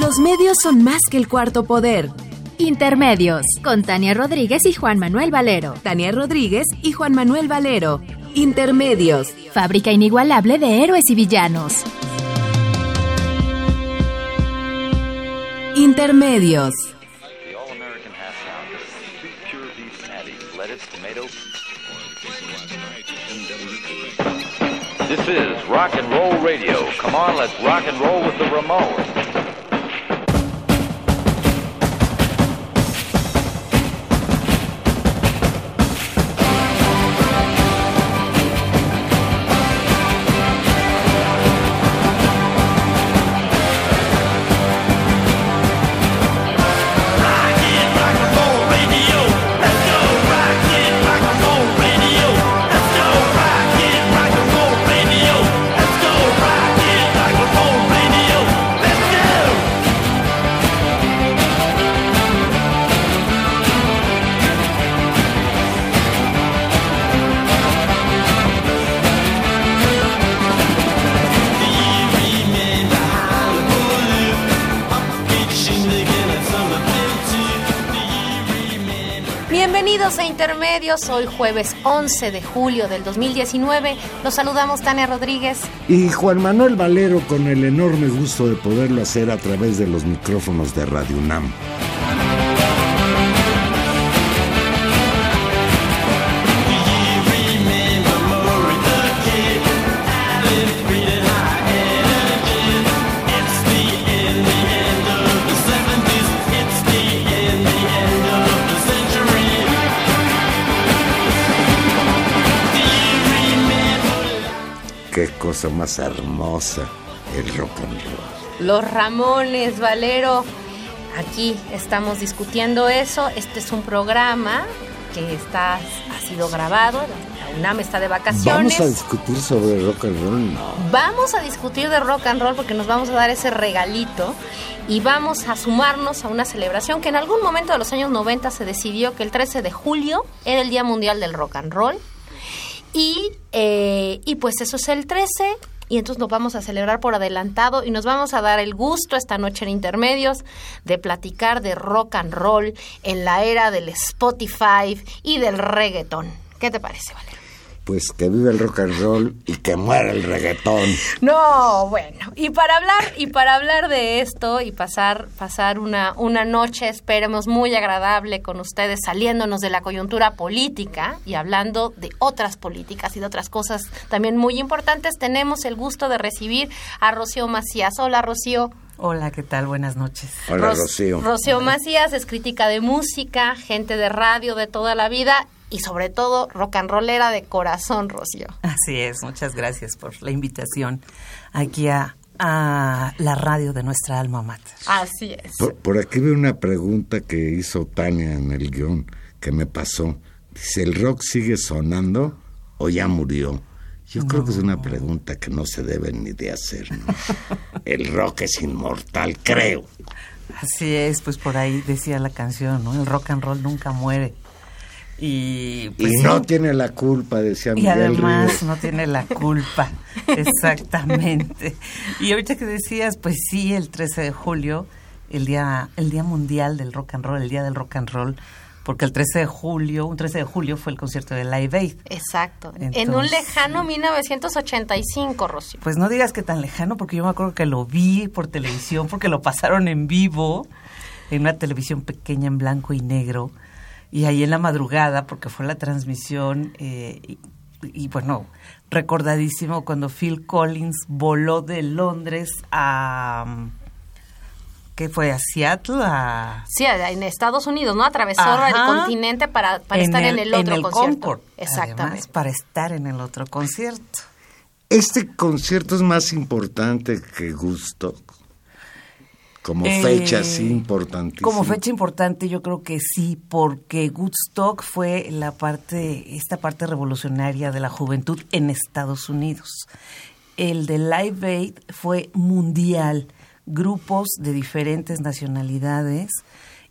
Los medios son más que el cuarto poder. Intermedios. Con Tania Rodríguez y Juan Manuel Valero. Tania Rodríguez y Juan Manuel Valero. Intermedios. Fábrica inigualable de héroes y villanos. Intermedios. This is rock and roll radio. Come on, let's rock and roll with the Ramones. Bienvenidos a Intermedios, hoy jueves 11 de julio del 2019. Los saludamos Tania Rodríguez. Y Juan Manuel Valero con el enorme gusto de poderlo hacer a través de los micrófonos de Radio UNAM. Cosa más hermosa el rock and roll. Los Ramones, Valero. Aquí estamos discutiendo eso. Este es un programa que está, ha sido grabado. La UNAM está de vacaciones. ¿Vamos a discutir sobre rock and roll? No. Vamos a discutir de rock and roll porque nos vamos a dar ese regalito y vamos a sumarnos a una celebración que en algún momento de los años 90 se decidió que el 13 de julio era el Día Mundial del Rock and Roll. Y, eh, y pues eso es el 13 y entonces nos vamos a celebrar por adelantado y nos vamos a dar el gusto esta noche en Intermedios de platicar de rock and roll en la era del Spotify y del reggaeton. ¿Qué te parece, Valero? Pues que vive el rock and roll y que muera el reggaetón. No, bueno, y para hablar y para hablar de esto y pasar pasar una una noche esperemos muy agradable con ustedes saliéndonos de la coyuntura política y hablando de otras políticas y de otras cosas también muy importantes, tenemos el gusto de recibir a Rocío Macías. Hola, Rocío. Hola, ¿qué tal? Buenas noches. Hola, Ros- Rocío. Rocío Macías es crítica de música, gente de radio de toda la vida y sobre todo rock and rollera de corazón, Rocío. Así es, muchas gracias por la invitación aquí a, a la radio de nuestra alma mater. Así es. Por, por aquí veo una pregunta que hizo Tania en el guion que me pasó. Dice, ¿el rock sigue sonando o ya murió? Yo creo que es una pregunta que no se debe ni de hacer, ¿no? El rock es inmortal, creo. Así es, pues por ahí decía la canción, ¿no? El rock and roll nunca muere. Y, pues, y sí. no tiene la culpa, decía Y Miguel además Ríos. no tiene la culpa, exactamente. Y ahorita que decías, pues sí, el 13 de julio, el día, el día mundial del rock and roll, el día del rock and roll, porque el 13 de julio, un 13 de julio fue el concierto de Live Aid. Exacto. en un lejano 1985, Rocío. Pues no digas que tan lejano, porque yo me acuerdo que lo vi por televisión, porque lo pasaron en vivo, en una televisión pequeña en blanco y negro, y ahí en la madrugada, porque fue la transmisión, eh, y, y bueno, recordadísimo cuando Phil Collins voló de Londres a... ¿Qué fue? ¿A Seattle? A, Sí, en Estados Unidos, ¿no? Atravesó Ajá. el continente para, para estar en el otro concierto. Concord, Exactamente. además, para estar en el otro concierto. Este concierto es más importante que Gusto. Como Eh, fecha, sí, importantísima. Como fecha importante, yo creo que sí, porque Woodstock fue la parte, esta parte revolucionaria de la juventud en Estados Unidos. El de Live Aid fue mundial, grupos de diferentes nacionalidades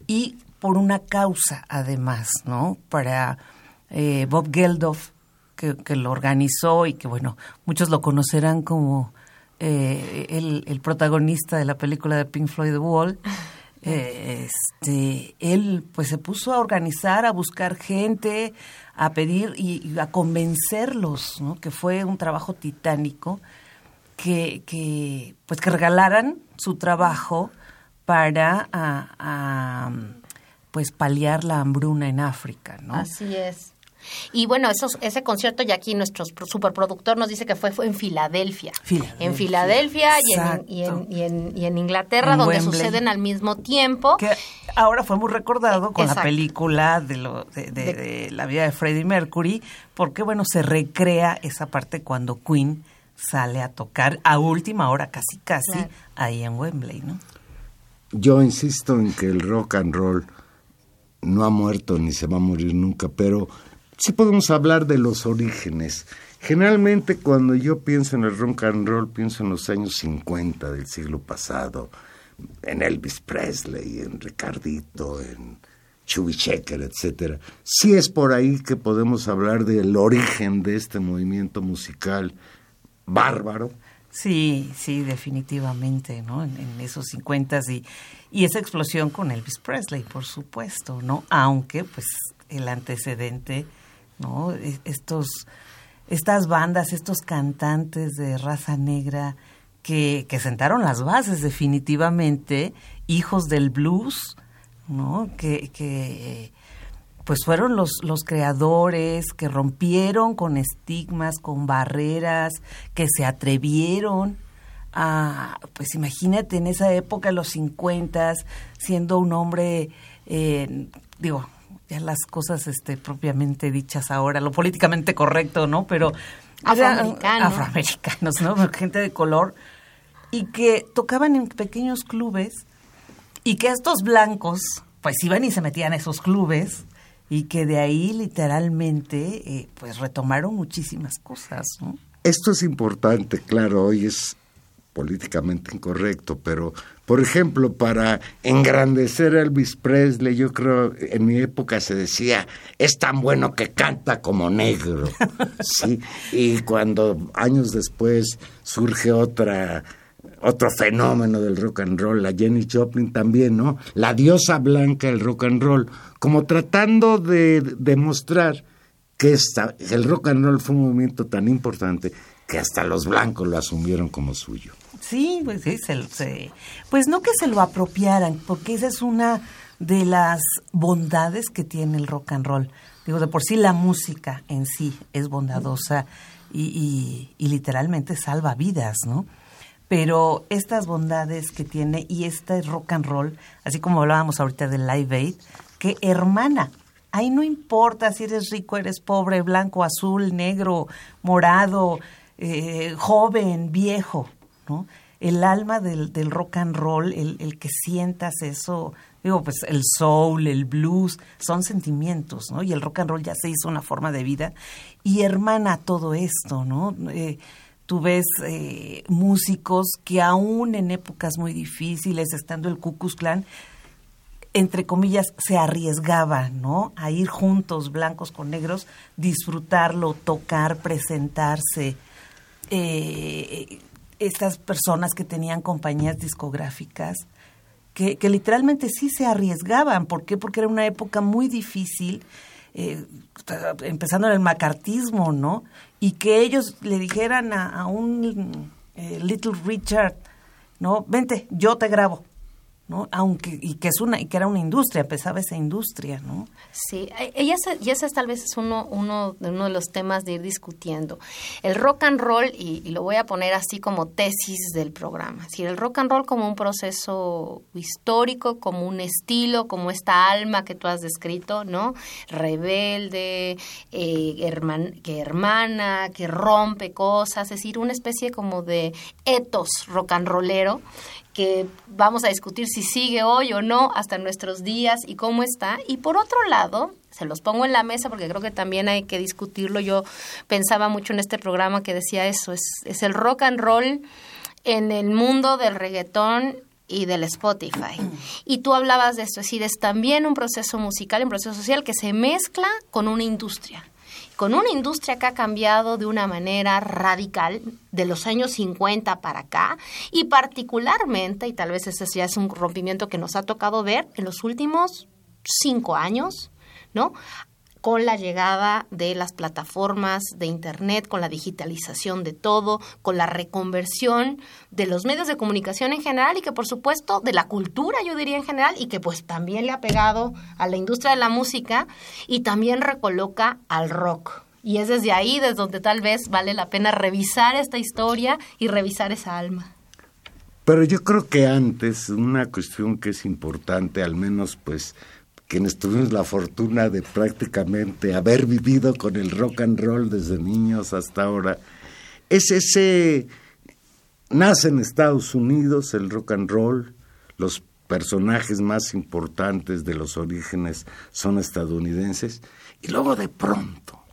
y por una causa, además, ¿no? Para eh, Bob Geldof, que, que lo organizó y que, bueno, muchos lo conocerán como eh, el, el protagonista de la película de Pink Floyd The Wall. Eh, este, él pues se puso a organizar, a buscar gente, a pedir y, y a convencerlos, ¿no? que fue un trabajo titánico, que, que pues que regalaran su trabajo para a- a, pues paliar la hambruna en África, ¿no? Así es. Y bueno, esos, ese concierto ya aquí nuestro pro- superproductor nos dice que fue, fue en Filadelfia. Filadelfia. En Filadelfia y en, y, en, y, en, y en Inglaterra, En donde Wembley. suceden al mismo tiempo. que ahora fue muy recordado con la película de, lo, de, de- De- de la vida de Freddie Mercury, porque bueno, se recrea esa parte cuando Queen sale a tocar a última hora, casi casi, Claro. ahí en Wembley, ¿no? Yo insisto en que el rock and roll no ha muerto ni se va a morir nunca, pero sí podemos hablar de los orígenes. Generalmente cuando yo pienso en el rock and roll, pienso en los años 50 del siglo pasado, en Elvis Presley, en Ricardito, en Chubby Checker, etcétera. Sí es por ahí que podemos hablar del origen de este movimiento musical bárbaro. Sí, sí, definitivamente, ¿no? En, en esos 50 y, y esa explosión con Elvis Presley, por supuesto, ¿no? Aunque, pues, el antecedente, ¿no? E- Estos, estas bandas, estos cantantes de raza negra que, que sentaron las bases definitivamente, hijos del blues, ¿no? Que, que pues fueron los, los creadores que rompieron con estigmas, con barreras, que se atrevieron a, pues imagínate en esa época, los 50, siendo un hombre, eh, digo, ya las cosas este, propiamente dichas ahora, lo políticamente correcto, ¿no? Pero... eran Afroamericano. Afroamericanos, ¿no? Gente de color. Y que tocaban en pequeños clubes y que estos blancos pues iban y se metían a esos clubes y que de ahí literalmente eh, pues retomaron muchísimas cosas, ¿no? Esto es importante, claro, hoy es políticamente incorrecto, pero por ejemplo, para engrandecer a Elvis Presley, yo creo en mi época se decía, es tan bueno que canta como negro, ¿sí? Y cuando años después surge otra otro fenómeno del rock and roll, la Jenny Joplin también, ¿no? La diosa blanca del rock and roll, como tratando de demostrar que esta, el rock and roll fue un movimiento tan importante que hasta los blancos lo asumieron como suyo. Sí, pues sí, se, se- pues no que se lo apropiaran, porque esa es una de las bondades que tiene el rock and roll. Digo, de por sí la música en sí es bondadosa y, y- y literalmente salva vidas, ¿no? Pero estas bondades que tiene y este rock and roll, así como hablábamos ahorita del Live Aid, que hermana, ahí no importa si eres rico, eres pobre, blanco, azul, negro, morado, eh, joven, viejo, El alma del, rock and roll, el, que sientas eso, digo, pues el soul, el blues, son sentimientos, ¿no? Y el rock and roll ya se hizo una forma de vida y hermana todo esto, ¿no? Eh, tú ves eh, músicos que aún en épocas muy difíciles, estando el Ku Klux Klan, entre comillas, se arriesgaban, ¿no? A ir juntos, blancos con negros, disfrutarlo, tocar, presentarse. Eh, estas personas que tenían compañías discográficas, que, literalmente sí se arriesgaban. ¿Por qué? Porque era una época muy difícil, eh, empezando en el macartismo, ¿no? Y que ellos le dijeran a, a un eh, Little Richard, ¿no? Vente, yo te grabo. ¿No? Aunque, y que es una, y que era una industria, empezaba esa industria, ¿no? Sí, y ese, y ese es tal vez es uno, uno, de uno de los temas de ir discutiendo. El rock and roll, y, lo voy a poner así como tesis del programa, es el rock and roll como un proceso histórico, como un estilo, como esta alma que tú has descrito, ¿no? Rebelde, eh, herman- que hermana, que rompe cosas, es decir, una especie como de etos rock and rollero que vamos a discutir si sigue hoy o no hasta nuestros días y cómo está. Y por otro lado, se los pongo en la mesa porque creo que también hay que discutirlo. Yo pensaba mucho en este programa que decía eso, es, es el rock and roll en el mundo del reggaetón y del Spotify. Y tú hablabas de esto, es decir, es también un proceso musical, un proceso social que se mezcla con una industria con una industria que ha cambiado de una manera radical de los años 50 para acá y particularmente, y tal vez ese ya es un rompimiento que nos ha tocado ver en los últimos cinco años, ¿no? Con la llegada de las plataformas de Internet, con la digitalización de todo, con la reconversión de los medios de comunicación en general y que por supuesto de la cultura yo diría en general y que pues también le ha pegado a la industria de la música y también recoloca al rock. Y es desde ahí desde donde tal vez vale la pena revisar esta historia y revisar esa alma. Pero yo creo que antes una cuestión que es importante, al menos pues quienes tuvimos la fortuna de prácticamente haber vivido con el rock and roll desde niños hasta ahora, es ese, nace en Estados Unidos el rock and roll, los personajes más importantes de los orígenes son estadounidenses, y luego de pronto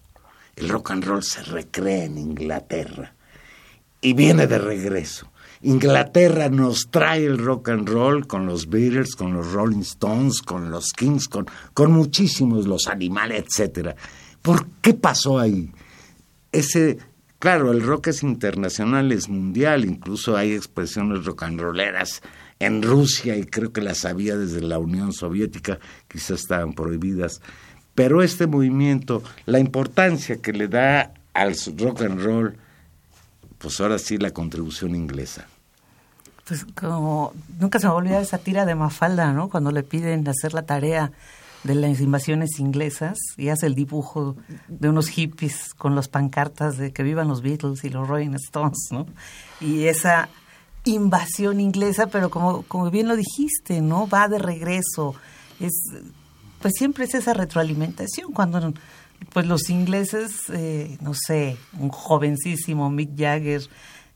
el rock and roll se recrea en Inglaterra y viene de regreso. Inglaterra nos trae el rock and roll con los Beatles, con los Rolling Stones, con los Kings, con, con muchísimos, los animales, etcétera. ¿Por qué pasó ahí? Ese, claro, el rock es internacional, es mundial, incluso hay expresiones rock and rolleras en Rusia y creo que las había desde la Unión Soviética, quizás estaban prohibidas. Pero este movimiento, la importancia que le da al rock and roll, pues ahora sí la contribución inglesa. Pues como nunca se me va a olvidar esa tira de Mafalda, ¿no? Cuando le piden hacer la tarea de las invasiones inglesas y hace el dibujo de unos hippies con las pancartas de que vivan los Beatles y los Rolling Stones, ¿no? Y esa invasión inglesa, pero como, como bien lo dijiste, ¿no? Va de regreso. Es, pues siempre es esa retroalimentación cuando pues los ingleses, eh, no sé, un jovencísimo Mick Jagger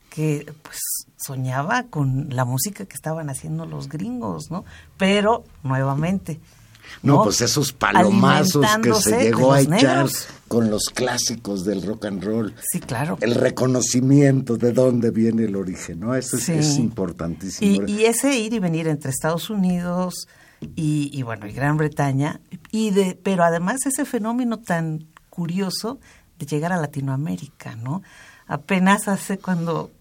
que pues soñaba con la música que estaban haciendo los gringos, ¿no? Pero nuevamente no, pues esos palomazos que se llegó a echar con los clásicos del rock and roll. Sí, claro. El reconocimiento de dónde viene el origen, ¿no? Eso es, importantísimo. Y, y, ese ir y venir entre Estados Unidos y, y, bueno, y Gran Bretaña, y de, pero además ese fenómeno tan curioso de llegar a Latinoamérica, ¿no? Apenas hace cuando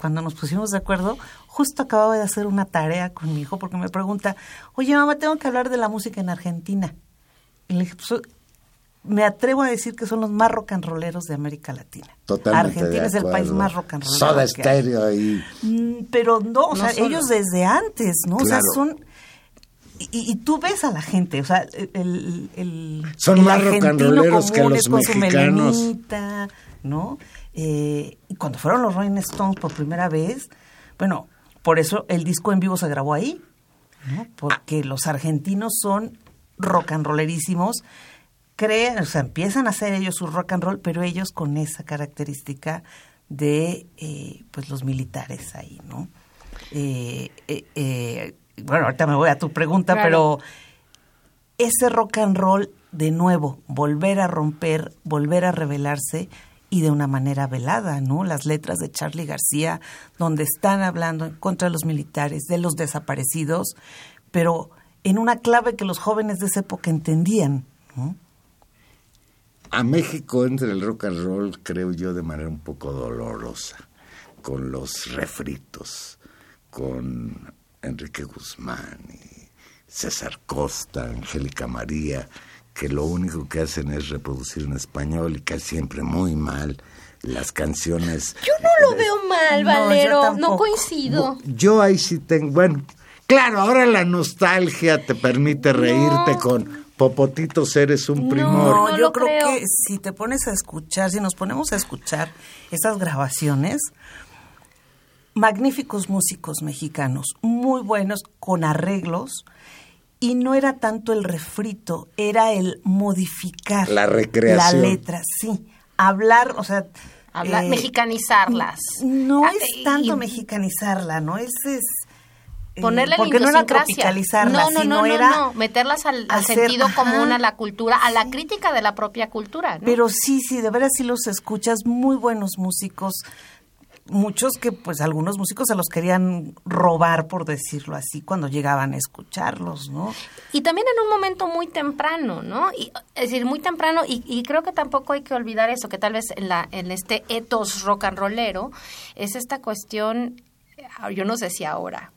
cuando nos pusimos de acuerdo, justo acababa de hacer una tarea con mi hijo porque me pregunta, oye mamá, tengo que hablar de la música en Argentina. Y le dije, pues, me atrevo a decir que son los más rock and rolleros de América Latina. Totalmente Argentina es el país más rock and rollero. Soda Stereo ahí. Mm, pero no, o sea, ellos desde antes, ¿no? O sea, son... Y, tú ves a la gente, o sea, el, el, son más rock and rolleros que los mexicanos. ¿no? Eh, y cuando fueron los Rolling Stones por primera vez, bueno, por eso el disco en vivo se grabó ahí, ¿no? porque los argentinos son rock and rollerísimos, creen, o sea, empiezan a hacer ellos su rock and roll, pero ellos con esa característica de eh, pues los militares ahí, ¿no? Eh, bueno, ahorita me voy a tu pregunta, pero ese rock and roll, de nuevo, volver a romper, volver a revelarse, y de una manera velada, ¿no? Las letras de Charlie García, donde están hablando en contra de los militares, de los desaparecidos, pero en una clave que los jóvenes de esa época entendían, A México entra el rock and roll, creo yo, de manera un poco dolorosa, con los refritos, con Enrique Guzmán y César Costa, Angélica María, que lo único que hacen es reproducir en español y casi siempre muy mal las canciones. Yo no lo veo mal, Valero, no, coincido. Yo ahí sí tengo, bueno, claro, ahora la nostalgia te permite reírte con Popotitos eres un primor. No, yo creo, que si te pones a escuchar, si nos ponemos a escuchar esas grabaciones, magníficos músicos mexicanos, muy buenos, con arreglos, y no era tanto el refrito, era el modificar la recreación. La letra, sí. Hablar, o sea... Hablar, eh, mexicanizarlas. No ah, es tanto mexicanizarla, ¿no? Es, es eh, Ponerle porque no era idiosincrasia. tropicalizarlas, no, no, sino no, no, era no, meterlas al, al hacer- sentido ajá. común, a la cultura, a la crítica de la propia cultura, ¿no? Pero sí, sí, de veras sí los escuchas, muy buenos músicos, muchos que pues algunos músicos se los querían robar, por decirlo así, cuando llegaban a escucharlos, ¿no? Y también en un momento muy temprano, ¿no? Y, es decir, muy temprano, y, y creo que tampoco hay que olvidar eso, que tal vez en, la, en este etos rock and rollero es esta cuestión, yo no sé si ahora,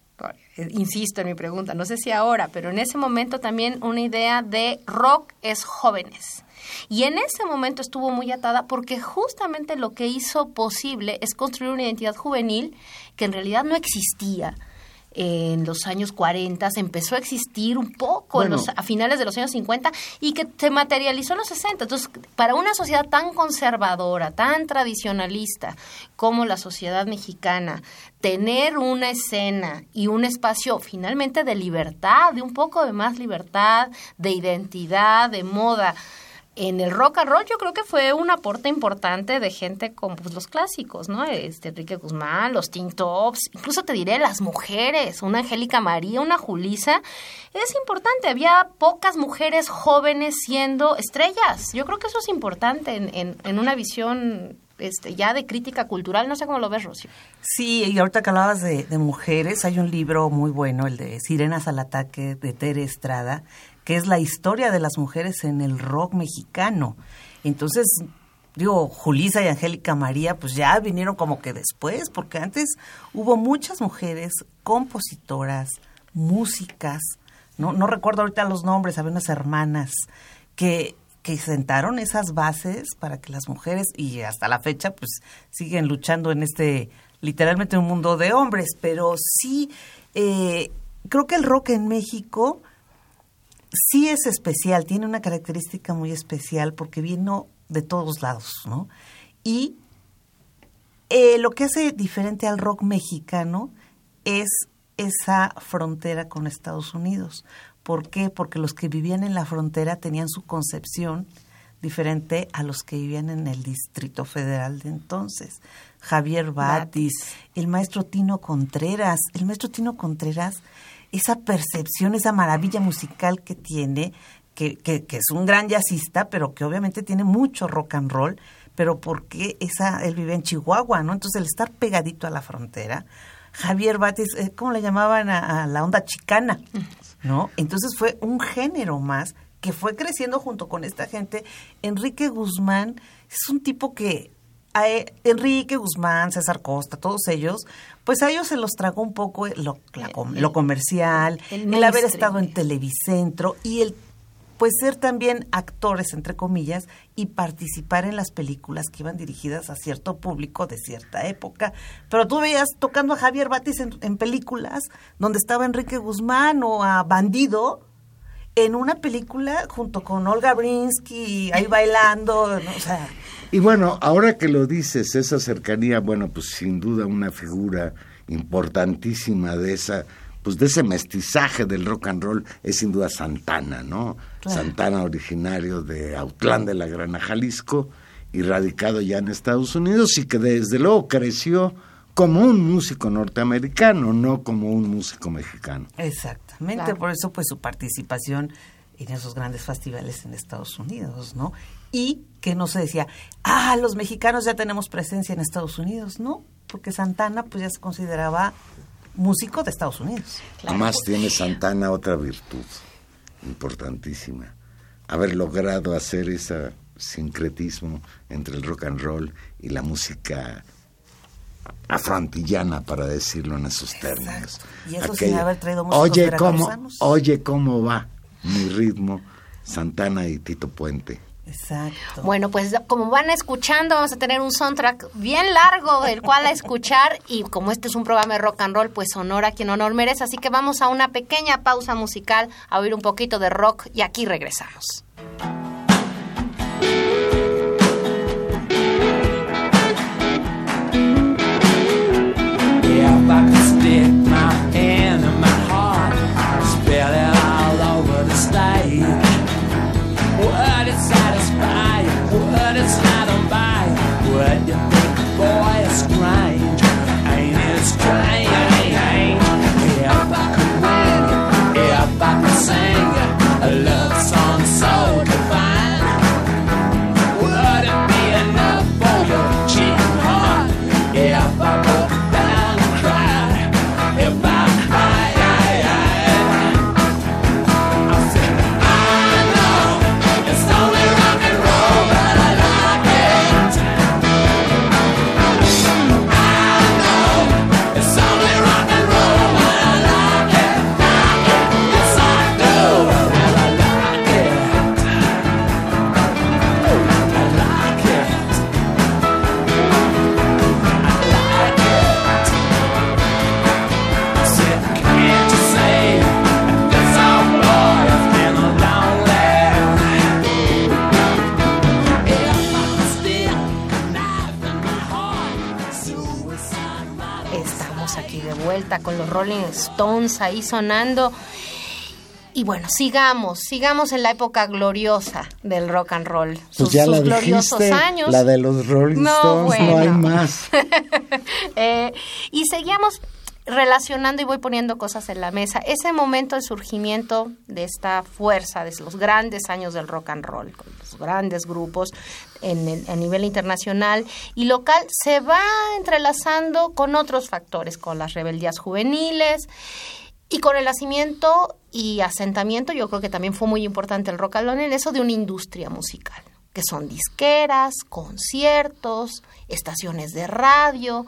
insisto en mi pregunta, no sé si ahora, pero en ese momento también una idea de rock es jóvenes. Y en ese momento estuvo muy atada porque justamente lo que hizo posible es construir una identidad juvenil que en realidad no existía en los años 40, se empezó a existir un poco en los, a finales de los años 50 y que se materializó en los 60. Entonces, para una sociedad tan conservadora, tan tradicionalista como la sociedad mexicana, tener una escena y un espacio finalmente de libertad, de un poco de más libertad, de identidad, de moda, en el rock and roll yo creo que fue un aporte importante de gente como pues, los clásicos, ¿no? Este Enrique Guzmán, los Teen incluso te diré las mujeres, una Angélica María, una Julisa. Es importante, había pocas mujeres jóvenes siendo estrellas. Yo creo que eso es importante en, en, en una visión este, ya de crítica cultural. No sé cómo lo ves, Rocío. Sí, y ahorita que hablabas de, de mujeres, hay un libro muy bueno, el de Sirenas al Ataque, de Tere Estrada, que es la historia de las mujeres en el rock mexicano. Entonces, digo, Julisa y Angélica María, pues ya vinieron como que después, porque antes hubo muchas mujeres compositoras, músicas, no, no recuerdo ahorita los nombres, había unas hermanas que, que sentaron esas bases para que las mujeres, y hasta la fecha, pues siguen luchando en este, literalmente un mundo de hombres, pero sí, eh, creo que el rock en México sí es especial, tiene una característica muy especial porque vino de todos lados, ¿no? Y eh, lo que hace diferente al rock mexicano es esa frontera con Estados Unidos. ¿Por qué? Porque los que vivían en la frontera tenían su concepción diferente a los que vivían en el Distrito Federal de entonces. Javier Batis, el maestro Tino Contreras. El maestro Tino Contreras, esa percepción, esa maravilla musical que tiene, que, que, que es un gran jazzista, pero que obviamente tiene mucho rock and roll, pero porque esa, él vive en Chihuahua, ¿no? Entonces el estar pegadito a la frontera, Javier Batis, eh, ¿cómo le llamaban a, a la onda chicana? ¿No? Entonces fue un género más que fue creciendo junto con esta gente. Enrique Guzmán es un tipo que a e- Enrique Guzmán, César Costa, todos ellos, pues a ellos se los tragó un poco lo, la lo comercial, el el, haber estado en Televicentro y el pues ser también actores, entre comillas, y participar en las películas que iban dirigidas a cierto público de cierta época. Pero tú veías tocando a Javier Batis en, en películas donde estaba Enrique Guzmán o a Bandido, en una película junto con Olga Brinsky, ahí bailando, ¿no? o sea... Y bueno, ahora que lo dices, esa cercanía, bueno, pues sin duda una figura importantísima de esa, pues de ese mestizaje del rock and roll es sin duda Santana, ¿no? Claro. Santana originario de Autlán de la Grana, Jalisco, y radicado ya en Estados Unidos y que desde luego creció como un músico norteamericano, no como un músico mexicano. Exactamente, Claro. por eso pues su participación en esos grandes festivales en Estados Unidos, ¿no? Y que no se decía, ah, los mexicanos ya tenemos presencia en Estados Unidos, ¿no? Porque Santana pues ya se consideraba músico de Estados Unidos. Además tiene Santana otra virtud importantísima, haber logrado hacer ese sincretismo entre el rock and roll y la música afroantillana, para decirlo en esos términos. Y eso sin haber traído músicos oye cómo, oye cómo va mi ritmo, Santana y Tito Puente. Exacto. Bueno, pues como van escuchando, vamos a tener un soundtrack bien largo del cual a escuchar y como este es un programa de rock and roll, pues honor a quien honor merece, así que vamos a una pequeña pausa musical a oír un poquito de rock y aquí regresamos. Stones ahí sonando. Y bueno, sigamos, sigamos en la época gloriosa del rock and roll. Pues Sus, ya sus la gloriosos dijiste, años. la de los Rolling No, Stones, no hay más. Eh, y seguíamos relacionando y voy poniendo cosas en la mesa. Ese momento de surgimiento de esta fuerza, de los grandes años del rock and roll, con los grandes grupos en a nivel internacional y local, se va entrelazando con otros factores, con las rebeldías juveniles y con el nacimiento y asentamiento, yo creo que también fue muy importante el rock and roll en eso de una industria musical, que son disqueras, conciertos, estaciones de radio.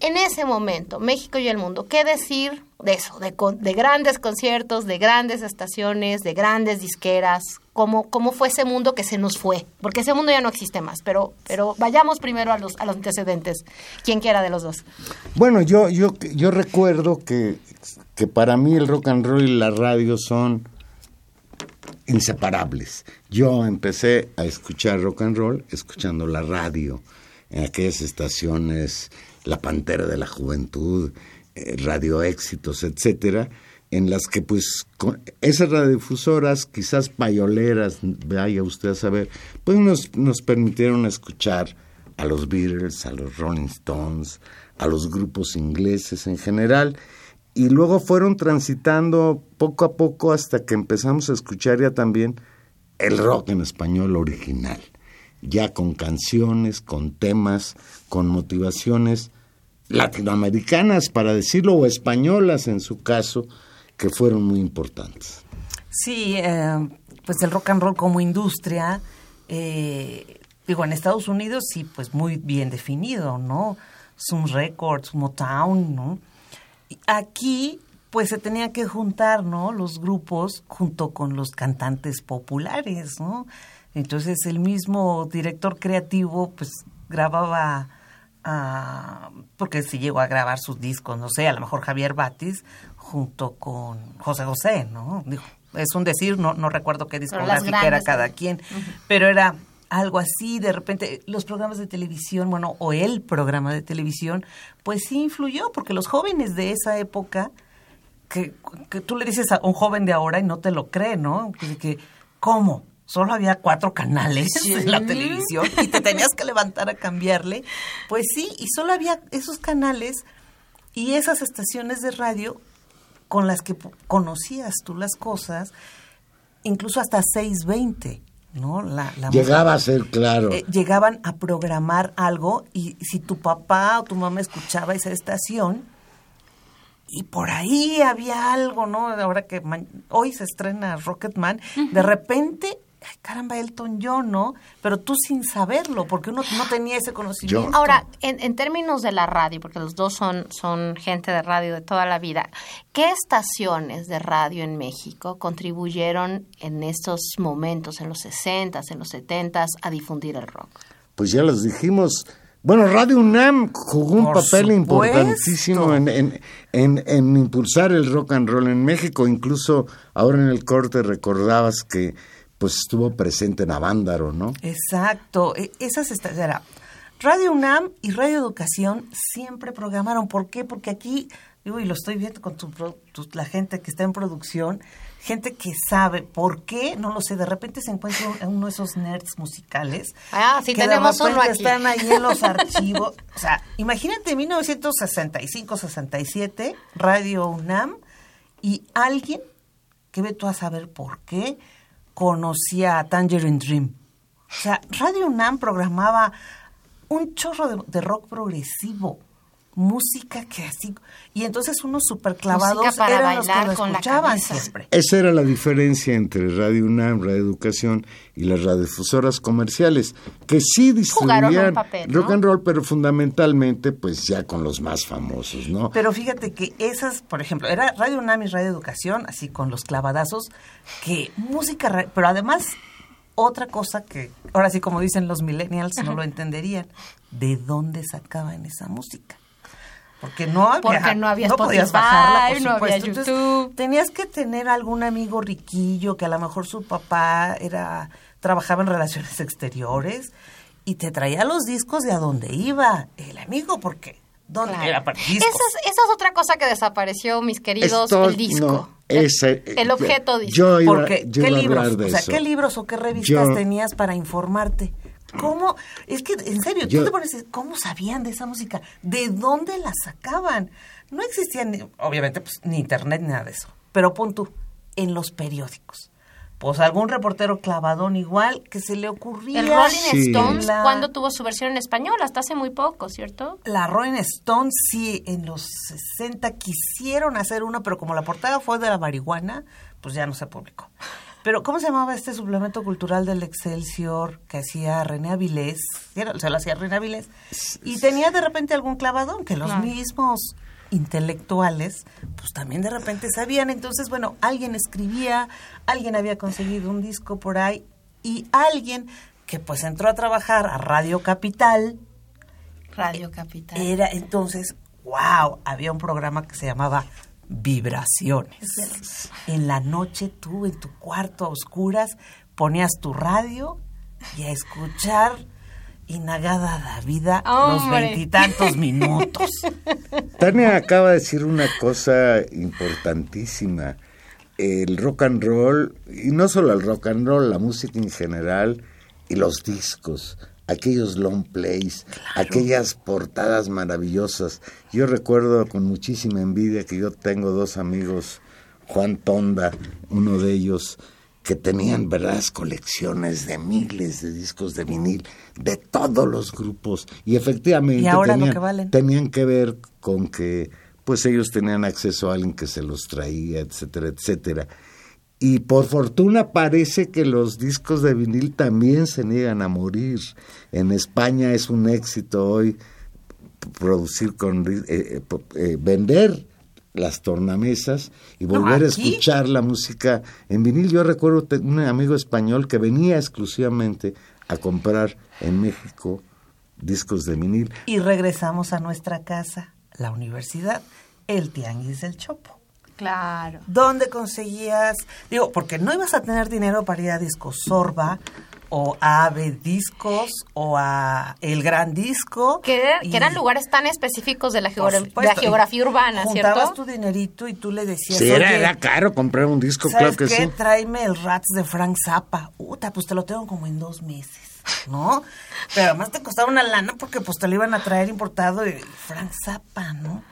En ese momento, México y el mundo, ¿qué decir de eso? De, grandes conciertos, de grandes estaciones, de grandes disqueras. ¿Cómo, ¿Cómo fue ese mundo que se nos fue? Porque ese mundo ya no existe más, pero, pero vayamos primero a los, a los antecedentes. Quien quiera de los dos. Bueno, yo, yo, yo recuerdo que, que para mí el rock and roll y la radio son inseparables. Yo empecé a escuchar rock and roll escuchando la radio en aquellas estaciones La Pantera de la Juventud, eh, Radio Éxitos, etcétera, en las que pues esas radiodifusoras, quizás payoleras, vaya usted a saber, pues nos, nos permitieron escuchar a los Beatles, a los Rolling Stones, a los grupos ingleses en general, y luego fueron transitando poco a poco hasta que empezamos a escuchar ya también el rock en español original, ya con canciones, con temas, con motivaciones latinoamericanas, para decirlo, o españolas en su caso, que fueron muy importantes. Sí, eh, pues el rock and roll como industria, eh, digo, en Estados Unidos sí, pues muy bien definido, ¿no? Sun Records, Motown, ¿no? Aquí, pues se tenían que juntar, ¿no? Los grupos junto con los cantantes populares, ¿no? Entonces el mismo director creativo, pues grababa, ah, porque se llegó a grabar sus discos, no sé, a lo mejor Javier Batis junto con José José, ¿no? Es un decir, no, no recuerdo qué discográfica era cada quien, pero era algo así, de repente los programas de televisión, bueno, o el programa de televisión, pues sí influyó, porque los jóvenes de esa época, que, que tú le dices a un joven de ahora y no te lo cree, ¿no? Que, que, ¿cómo? Solo había cuatro canales en la televisión y te tenías que levantar a cambiarle. Pues sí, y solo había esos canales y esas estaciones de radio con las que conocías tú las cosas, incluso hasta 620, ¿no? La, la Llegaba a ser claro. eh, llegaban a programar algo y si tu papá o tu mamá escuchaba esa estación y por ahí había algo, ¿no? Ahora que hoy se estrena Rocketman, de repente, ay, caramba, Elton John, ¿no? Pero tú sin saberlo, porque uno no tenía ese conocimiento. Ahora, en, en términos de la radio, porque los dos son, son gente de radio de toda la vida, ¿qué estaciones de radio en México contribuyeron en estos momentos, en los 60s, en los 70s, a difundir el rock? Pues ya los dijimos. Bueno, Radio UNAM jugó un Por papel supuesto. importantísimo en, en, en, en impulsar el rock and roll en México. Incluso ahora en el corte recordabas que pues estuvo presente en Avándaro, ¿no? Exacto, e- esas era Radio UNAM y Radio Educación siempre programaron. ¿Por qué? Porque aquí, digo, y lo estoy viendo con tu la gente que está en producción, gente que sabe por qué, no lo sé, de repente se encuentra un- uno de esos nerds musicales. Ah, sí, que de tenemos uno repente aquí. están ahí en los archivos. O sea, imagínate 1965-67, Radio UNAM, y alguien que ve tú a saber por qué conocía a Tangerine Dream. O sea, Radio UNAM programaba un chorro de, de rock progresivo, música que así... Y entonces unos super clavados Música para eran los que lo escuchaban siempre. Esa era la diferencia entre Radio UNAM, Radio Educación y las radiodifusoras comerciales, que sí distribuían papel, ¿no? rock and roll, pero fundamentalmente pues ya con los más famosos, ¿no? Pero fíjate que esas, por ejemplo, era Radio UNAM y Radio Educación, así con los clavadazos, que música, pero además otra cosa que, ahora sí como dicen los millennials, no lo entenderían, ¿de dónde sacaban esa música? Porque no había, Porque no había podías Spotify, bajarla, por no había supuesto. Entonces, YouTube. tenías que tener algún amigo riquillo que a lo mejor su papá era trabajaba en relaciones exteriores y te traía los discos de a dónde iba el amigo porque ¿Dónde Claro. era para Esa es, esa es otra cosa que desapareció, mis queridos, Esto- el disco. no, ese- el objeto disco. Yo iba, Porque, yo ¿qué iba a libros? hablar de O sea, eso. ¿qué libros o qué revistas Yo- tenías para informarte? ¿Cómo? Es que, en serio, Yo- tú te pones, ¿cómo sabían de esa música? ¿De dónde la sacaban? No existían, ni- obviamente, pues, ni internet ni nada de eso. Pero pon tú, en los periódicos. Pues algún reportero clavadón igual que se le ocurría. El Rolling Sí. Stones, La- ¿cuándo tuvo su versión en español? Hasta hace muy poco, ¿cierto? La Rolling Stone sí, en los 60 quisieron hacer uno, pero como la portada fue de la marihuana, pues ya no se publicó. Pero, ¿cómo se llamaba este suplemento cultural del Excelsior que hacía René Avilés? Se lo hacía René Avilés. Y tenía de repente algún clavadón que los mismos intelectuales, pues también de repente sabían. Entonces, bueno, alguien escribía, alguien había conseguido un disco por ahí y alguien que pues entró a trabajar a Radio Capital, Radio Capital. era entonces, wow, había un programa que se llamaba Vibraciones. En la noche tú en tu cuarto a oscuras ponías tu radio y a escuchar Inagada la vida los Hombre. veintitantos minutos. Tania acaba de decir una cosa importantísima. El rock and roll, y no solo el rock and roll, la música en general, y los discos, aquellos long plays, aquellas portadas maravillosas. Yo recuerdo con muchísima envidia que yo tengo dos amigos, Juan Tonda, uno de ellos, que tenían verdaderas colecciones de miles de discos de vinil de todos los grupos y efectivamente ¿Y ahora lo tenían, que valen? tenían que ver con que pues ellos tenían acceso a alguien que se los traía, etcétera, etcétera. Y por fortuna parece que los discos de vinil también se niegan a morir. En España es un éxito hoy producir con eh, eh, eh, vender las tornamesas y No, volver a escuchar la música en vinil. Yo recuerdo un amigo español que venía exclusivamente a comprar en México discos de vinil. Y regresamos a nuestra casa, la universidad, el Tianguis del Chopo. Claro. ¿Dónde conseguías? Digo, porque no ibas a tener dinero para ir a Disco Sorba o a Ave Discos o a El Gran Disco. Que, era- y- que eran lugares tan específicos de la, geogra- de la geografía urbana, Juntabas ¿cierto? tu dinerito y tú le decías, Sí, era, "Oye, era caro comprar un disco, ¿Sabes claro que qué? sí. Tráeme el Rats de Frank Zappa. Uta, pues te lo tengo como en dos meses, ¿no? Pero además te costaba una lana porque pues te lo iban a traer importado y Frank Zappa, ¿no?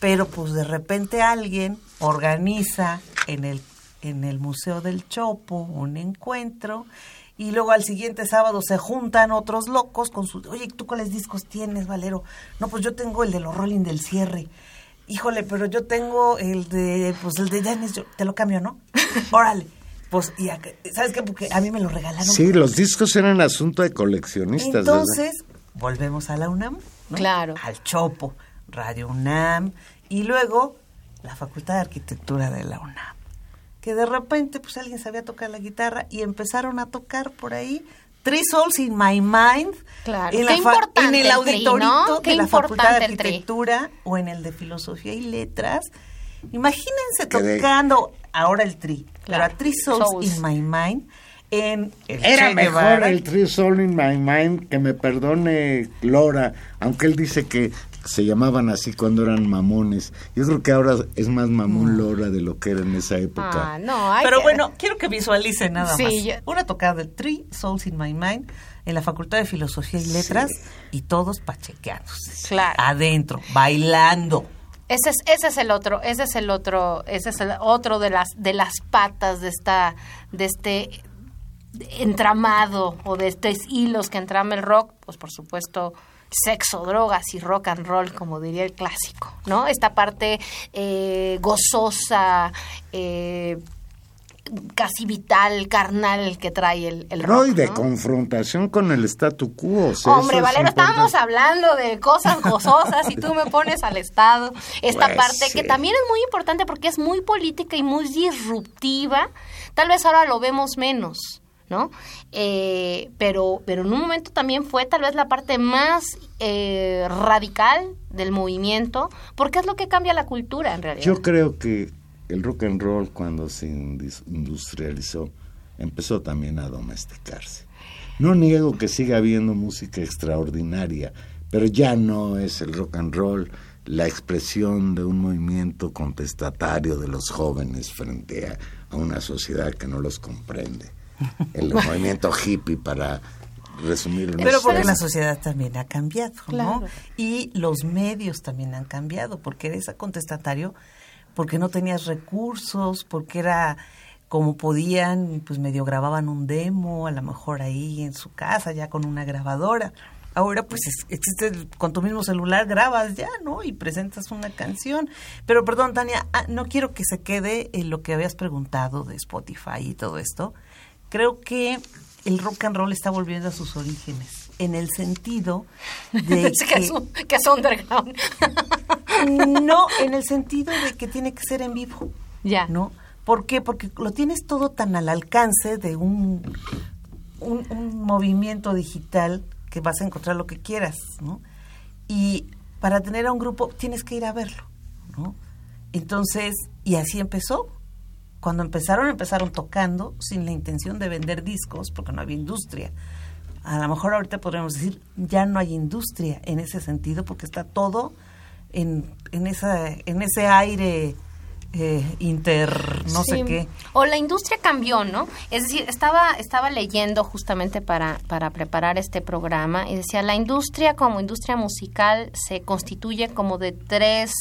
Pero pues de repente alguien organiza en el, en el Museo del Chopo un encuentro y luego al siguiente sábado se juntan otros locos con su... Oye, ¿tú cuáles discos tienes, Valero? No, pues yo tengo el de los Rolling del cierre. Híjole, pero yo tengo el de, pues el de Janis, yo- te lo cambio, ¿no? Órale. Pues, y a- ¿sabes qué? Porque a mí me lo regalaron. Sí, los discos eran asunto de coleccionistas. ¿verdad? Entonces, volvemos a la UNAM, ¿no? Claro. Al Chopo, Radio UNAM, y luego la Facultad de Arquitectura de la UNAM. Que de repente, pues alguien sabía tocar la guitarra y empezaron a tocar por ahí Three Souls in My Mind. Claro. En, la en el. Qué de la Facultad de. Arquitectura o en el de Filosofía y Letras. Imagínense de- tocando ahora el tri, Claro. pero a Three Souls, Souls. in My Mind en el Era Che mejor el Three Soul in My Mind, que me perdone Lora, aunque él dice que se llamaban así cuando eran mamones. Yo creo que ahora es más mamón Lora de lo que era en esa época. Ah, no, hay Pero que- bueno, quiero que visualicen nada Sí, más. yo- Una tocada de Three Souls in My Mind en la Facultad de Filosofía y Letras y todos pachequeándose. Claro. Adentro, bailando. Ese es, ese es el otro, ese es el otro, ese es el otro de las de las patas de esta de este entramado o de estos hilos que entrama el rock, pues por supuesto sexo, drogas y rock and roll, como diría el clásico, ¿no? Esta parte eh, gozosa, eh, casi vital, carnal que trae el, el rock. No, y de ¿no? confrontación con el statu quo. o sea, Hombre, es Valero, estábamos hablando de cosas gozosas y tú me pones al Estado. Esta Pues, parte que también es muy importante porque es muy política y muy disruptiva. Tal vez ahora lo vemos menos, ¿no? Eh, pero, pero en un momento también fue tal vez la parte más eh, radical del movimiento, porque es lo que cambia la cultura en realidad. Yo creo que el rock and roll cuando se industrializó empezó también a domesticarse. No niego que siga habiendo música extraordinaria, pero ya no es el rock and roll la expresión de un movimiento contestatario de los jóvenes frente a una sociedad que no los comprende. El movimiento hippie para resumir Pero porque la sociedad también ha cambiado, ¿no? Y los medios también han cambiado, porque eres contestatario, porque no tenías recursos, porque era como podían, pues medio grababan un demo, a lo mejor ahí en su casa, ya con una grabadora. Ahora pues existe, con tu mismo celular grabas ya, ¿no? Y presentas una canción. Pero perdón, Tania, ah, no quiero que se quede en lo que habías preguntado de Spotify y todo esto. Creo que el rock and roll está volviendo a sus orígenes, en el sentido de que, que, es, que es underground. no, en el sentido de que tiene que ser en vivo. Ya. ¿No? ¿Por qué? Porque lo tienes todo tan al alcance de un, un, un movimiento digital que vas a encontrar lo que quieras, ¿no? Y para tener a un grupo tienes que ir a verlo, ¿no? Entonces, y así empezó. Cuando empezaron, empezaron tocando sin la intención de vender discos, porque no había industria. A lo mejor ahorita podríamos decir, ya no hay industria en ese sentido, porque está todo en, en, esa, en ese aire eh, inter no Sí. sé qué. O la industria cambió, ¿no? Es decir, estaba, estaba leyendo justamente para, para preparar este programa y decía, la industria como industria musical se constituye como de tres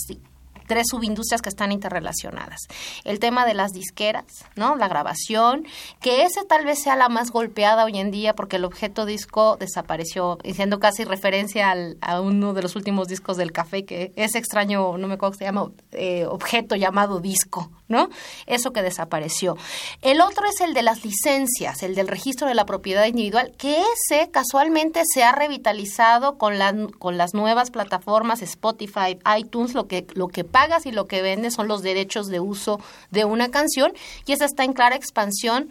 tres subindustrias que están interrelacionadas. El tema de las disqueras, ¿no? La grabación, que ese tal vez sea la más golpeada hoy en día porque el objeto disco desapareció, haciendo casi referencia al- a uno de los últimos discos del café, que es extraño, no me acuerdo se llama, eh, objeto llamado disco, ¿no? Eso que desapareció. El otro es el de las licencias, el del registro de la propiedad individual, que ese casualmente se ha revitalizado con, la- con las nuevas plataformas Spotify, iTunes, lo que, lo que pagas y lo que vendes son los derechos de uso de una canción y esa está en clara expansión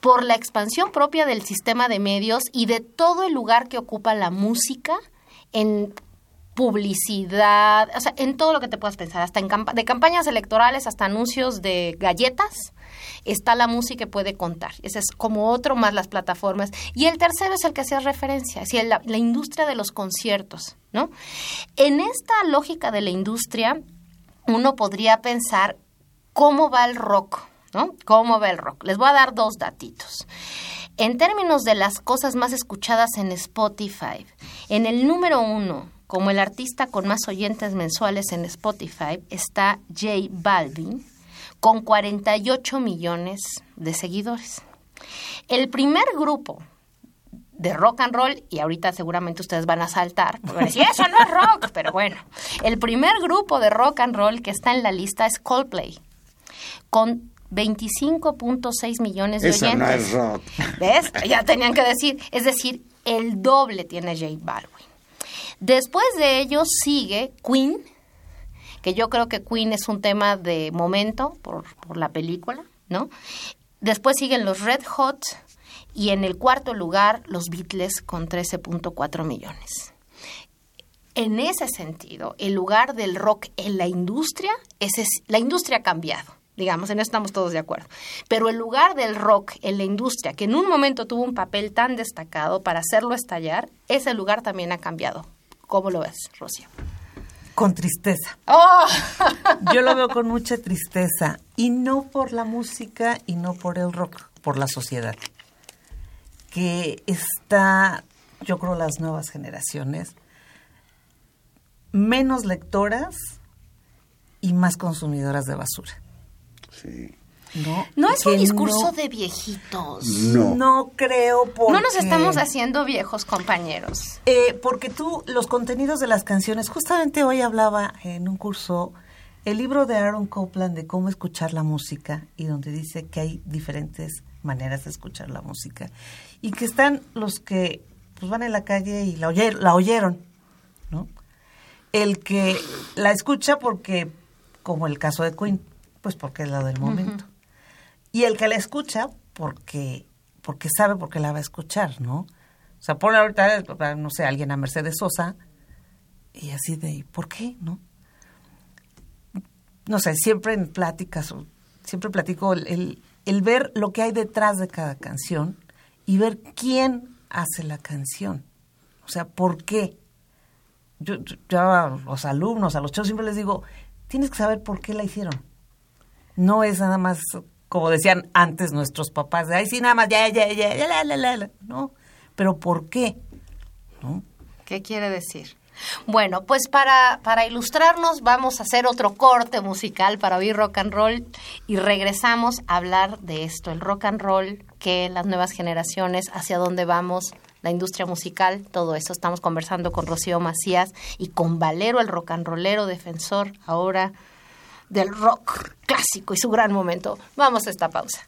por la expansión propia del sistema de medios y de todo el lugar que ocupa la música en publicidad, o sea, en todo lo que te puedas pensar, hasta en campa- de campañas electorales hasta anuncios de galletas, está la música que puede contar. Ese es como otro más las plataformas. Y el tercero es el que hacías referencia, es la, la industria de los conciertos, ¿no? En esta lógica de la industria, uno podría pensar cómo va el rock, ¿no? ¿Cómo va el rock? Les voy a dar dos datitos. En términos de las cosas más escuchadas en Spotify, en el número uno, como el artista con más oyentes mensuales en Spotify, está J Balvin, con 48 millones de seguidores. El primer grupo de rock and roll, y ahorita seguramente ustedes van a saltar, porque van a decir, eso no es rock, pero bueno, el primer grupo de rock and roll que está en la lista es Coldplay, con 25.6 millones de Eso oyentes. no es rock. ¿Ves? Ya tenían que decir. Es decir, el doble tiene J Balvin. Después de ellos sigue Queen, que yo creo que Queen es un tema de momento por, por la película, ¿no? Después siguen los Red Hot y en el cuarto lugar los Beatles con 13.4 millones. En ese sentido, el lugar del rock en la industria, ese es, la industria ha cambiado. Digamos, en eso estamos todos de acuerdo. Pero el lugar del rock en la industria, que en un momento tuvo un papel tan destacado para hacerlo estallar, ese lugar también ha cambiado. ¿Cómo lo ves, Rocío? Con tristeza. ¡Oh! Yo lo veo con mucha tristeza. Y no por la música y no por el rock, por la sociedad. Que está, yo creo, las nuevas generaciones menos lectoras y más consumidoras de basura. Sí. No, No es un Que discurso no- de viejitos. No. No creo porque... No nos estamos haciendo viejos, compañeros. Eh, porque tú, los contenidos de las canciones, justamente hoy hablaba en un curso el libro de Aaron Copland de cómo escuchar la música y donde dice que hay diferentes maneras de escuchar la música y que están los que pues, van en la calle y la, oyer- la oyeron, ¿no? El que la escucha porque, como el caso de Queen, pues porque es la del momento. Y el que la escucha porque, porque sabe por qué la va a escuchar, ¿no? O sea, ponle ahorita, no sé, alguien a Mercedes Sosa y así de, ¿por qué? ¿No? No sé, siempre en pláticas, siempre platico el, el, el ver lo que hay detrás de cada canción y ver quién hace la canción. O sea, ¿por qué? yo, a los alumnos, a los chavos siempre les digo, tienes que saber por qué la hicieron. No es nada más, como decían antes nuestros papás, de, ay, sí, nada más, ya, ya, ya, ya, la, la, la". No, pero ¿por qué? ¿No? ¿Qué quiere decir? Bueno, pues para, para ilustrarnos vamos a hacer otro corte musical para oír rock and roll y regresamos a hablar de esto, el rock and roll, que las nuevas generaciones, hacia dónde vamos, la industria musical, todo eso. Estamos conversando con Rocío Macías y con Valero, el rock and rollero defensor ahora del rock clásico y su gran momento. Vamos a esta pausa.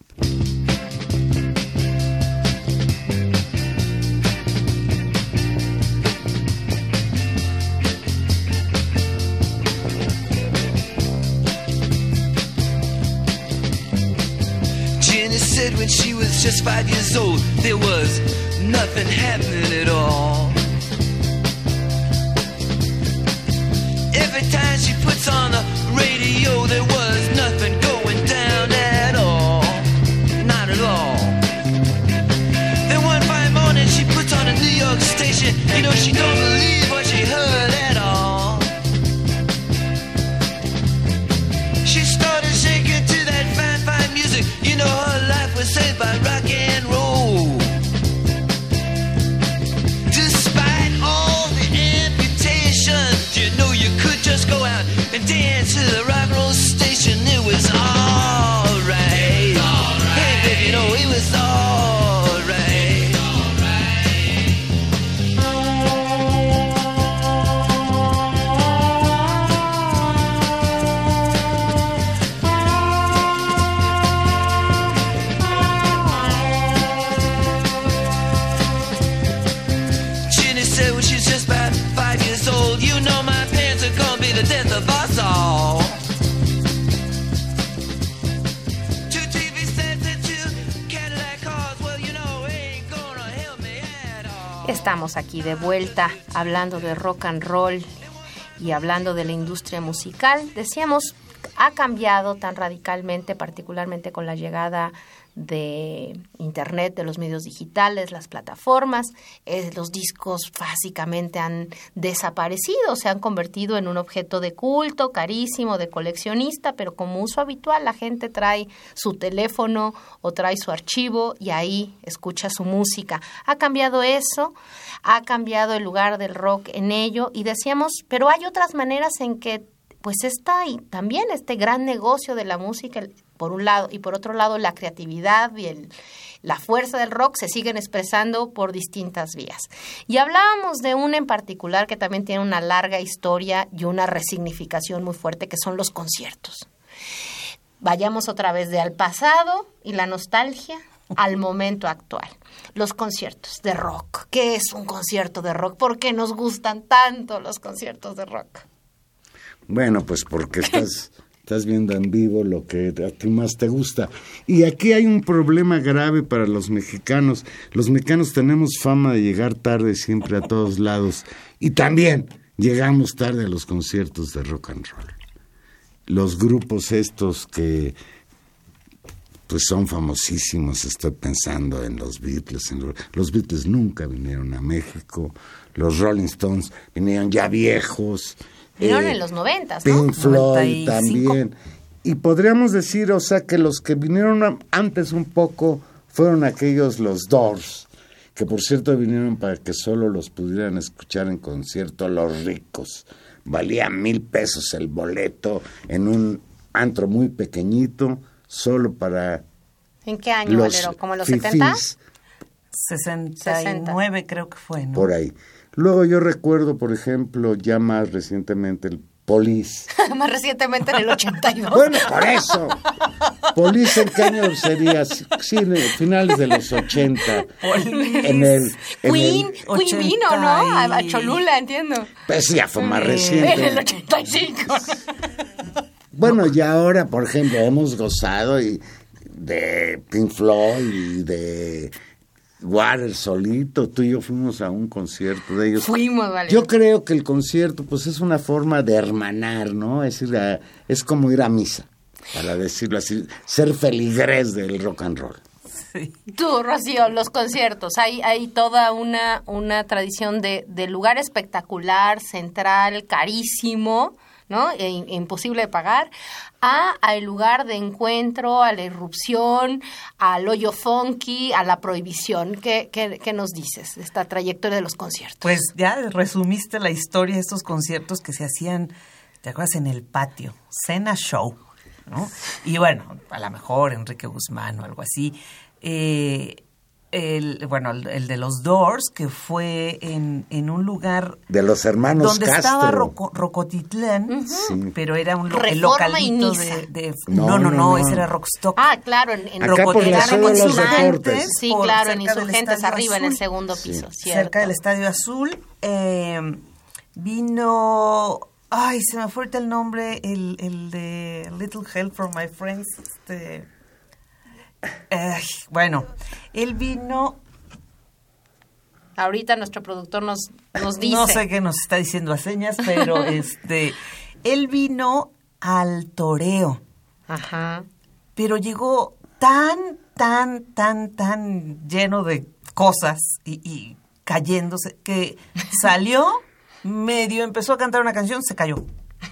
Said when she was just five years old, there was nothing happening at all. Every time she puts on the radio, there was nothing going down at all. Not at all. Then one fine morning, she puts on a New York station. You know, she don't believe Estamos aquí de vuelta hablando de rock and roll y hablando de la industria musical. Decíamos, ha cambiado tan radicalmente, particularmente con la llegada de Internet, de los medios digitales, las plataformas. Eh, los discos básicamente han desaparecido, se han convertido en un objeto de culto, carísimo, de coleccionista, pero como uso habitual la gente trae su teléfono o trae su archivo y ahí escucha su música. Ha cambiado eso, ha cambiado el lugar del rock en ello y decíamos, pero hay otras maneras en que pues está y también este gran negocio de la música por un lado y por otro lado la creatividad y el, la fuerza del rock se siguen expresando por distintas vías. Y hablábamos de una en particular que también tiene una larga historia y una resignificación muy fuerte que son los conciertos. Vayamos otra vez de al pasado y la nostalgia al momento actual. Los conciertos de rock. ¿Qué es un concierto de rock? ¿Por qué nos gustan tanto los conciertos de rock? Bueno, pues porque estás, estás viendo en vivo lo que a ti más te gusta. Y aquí hay un problema grave para los mexicanos. Los mexicanos tenemos fama de llegar tarde siempre a todos lados. Y también llegamos tarde a los conciertos de rock and roll. Los grupos estos que pues son famosísimos, estoy pensando en los Beatles. en lo- los Beatles nunca vinieron a México. Los Rolling Stones vinieron ya viejos. Vinieron Eh, en los noventas, ¿no? Pink Floyd 95. también. Y podríamos decir, o sea, que los que vinieron antes un poco fueron aquellos los Doors, que por cierto vinieron para que solo los pudieran escuchar en concierto los ricos. Valía mil pesos el boleto en un antro muy pequeñito, solo para ¿En qué año, los Valero? ¿Como los fifís, 70? 69 creo que fue, ¿no? por ahí. Luego yo recuerdo, por ejemplo, ya más recientemente el Police. Más recientemente en el 82. Bueno, por eso. Police, ¿en qué año sería? Sí, finales de los 80. En el, en Queen, el- Queen vino, ¿no? A, a 80 y- Cholula, entiendo. pues ya fue más En el reciente. 85. Bueno, y ahora, por ejemplo, hemos gozado y de Pink Floyd y de Water solito. Tú y yo fuimos a un concierto de ellos. Fuimos, Valero. Yo creo que el concierto, pues, es una forma de hermanar, ¿no? Es, ir a- es como ir a misa, para decirlo así, ser feligrés del rock and roll. Tú, Rocío, los conciertos. Hay, hay toda una, una tradición de, de lugar espectacular, central, carísimo, ¿no? E imposible de pagar, a al lugar de encuentro, a la irrupción, al hoyo funky, a la prohibición. ¿Qué, qué, qué nos dices de esta trayectoria de los conciertos? Pues ya resumiste la historia de estos conciertos que se hacían, ¿te acuerdas? En el patio, Cena Show, ¿no? Y bueno, a lo mejor Enrique Guzmán o algo así. Eh, el, bueno, el, el de los Doors, que fue en, en un lugar De los hermanos donde estaba Castro. Roco- Rocotitlán, Sí. pero era un lo- el localito de, de- No, no, no, no, no, ese era Rockstock. Ah, claro, en, en Rocotitlán, en los deportes. Sí, claro, en cerca del Insurgentes, Estadio arriba, en el Azul. segundo Sí. piso, ¿cierto? cerca del Estadio Azul. eh, vino. Ay, se me fue el nombre, el, el de Little Help from My Friends. Este, bueno, él vino. Ahorita nuestro productor nos, nos dice. No sé qué nos está diciendo a señas, pero este. Él vino al toreo. Ajá. pero llegó tan, tan, tan, tan lleno de cosas y, y cayéndose que salió medio, empezó a cantar una canción, se cayó.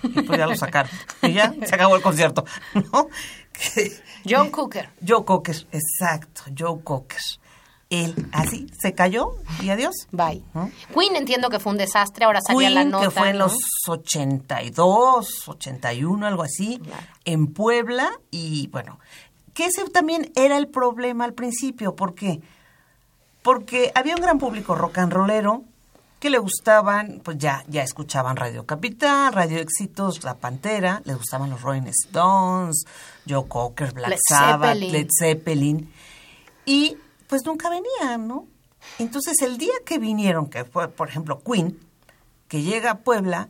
Y pues ya lo sacaron. Y ya se acabó el concierto. ¿no? John Cooker. Joe Cocker, exacto, Joe Cocker. Él así se cayó y adiós. Bye. ¿no? Queen entiendo que fue un desastre, ahora salía Queen, la nota. que fue en los 82, 81, algo así, en Puebla. Y bueno, que ese también era el problema al principio. ¿Por qué? Porque había un gran público rock and rollero que le gustaban, pues ya, ya escuchaban Radio Capital, Radio Éxitos, La Pantera, les gustaban los Rolling Stones, Joe Cocker, Black Led Sabbath, Zeppelin. Led Zeppelin. Y pues nunca venían, ¿no? Entonces el día que vinieron, que fue, por ejemplo, Queen, que llega a Puebla,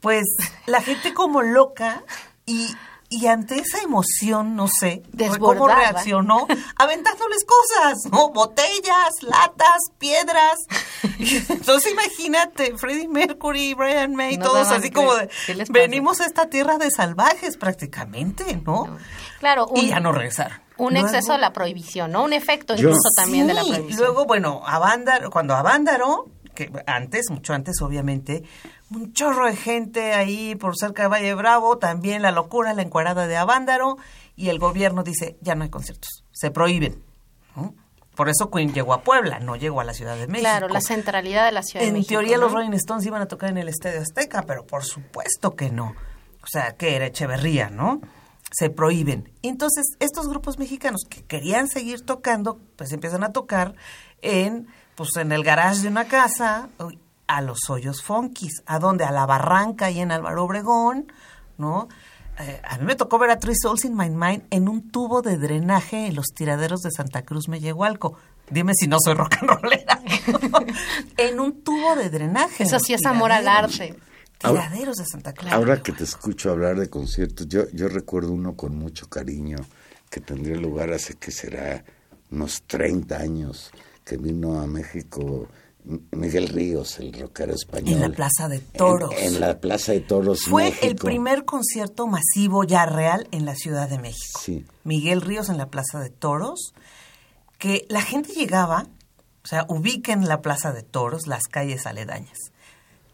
pues la gente como loca y, y ante esa emoción, no sé, cómo Desbordada. reaccionó, aventándoles cosas, ¿no? Botellas, latas, piedras. Entonces imagínate, Freddie Mercury, Brian May, No todos así como de, venimos a esta tierra de salvajes prácticamente, ¿no? Claro, un, Y ya no regresaron. un Luego- exceso de la prohibición, ¿no? Un efecto Yo- incluso también de la prohibición. Luego, bueno, Avándaro, cuando Avándaro, que antes, mucho antes, obviamente, un chorro de gente ahí por cerca de Valle Bravo, también la locura, la encuadrada de Avándaro, y el gobierno dice, ya no hay conciertos, se prohíben. ¿no? Por eso Queen llegó a Puebla, no llegó a la Ciudad de México. Claro, la centralidad de la Ciudad de En México. teoría ¿no? los Rolling Stones iban a tocar en el Estadio Azteca, pero por supuesto que no. O sea, que era Echeverría, ¿no? Se prohíben. Entonces, estos grupos mexicanos que querían seguir tocando, pues empiezan a tocar en, pues, en el garage de una casa, a los hoyos funkis. ¿A dónde? A la barranca y en Álvaro Obregón, ¿no? Eh, a mí me tocó ver a Three Souls in My Mind en un tubo de drenaje en los tiraderos de Santa Cruz Mellehualco. Dime si no soy rock and rollera. en un tubo de drenaje. Eso sí es amor al arte. Tiraderos de Santa Cruz. Ahora que te escucho hablar de conciertos, yo, yo recuerdo uno con mucho cariño que tendría lugar hace que será unos 30 años, que vino a México Miguel Ríos, el rockero español. En la Plaza de Toros. En, en la Plaza de Toros, Fue México. el primer concierto masivo ya real en la Ciudad de México. Sí. Miguel Ríos en la Plaza de Toros, que la gente llegaba, o sea, ubiquen la Plaza de Toros, las calles aledañas.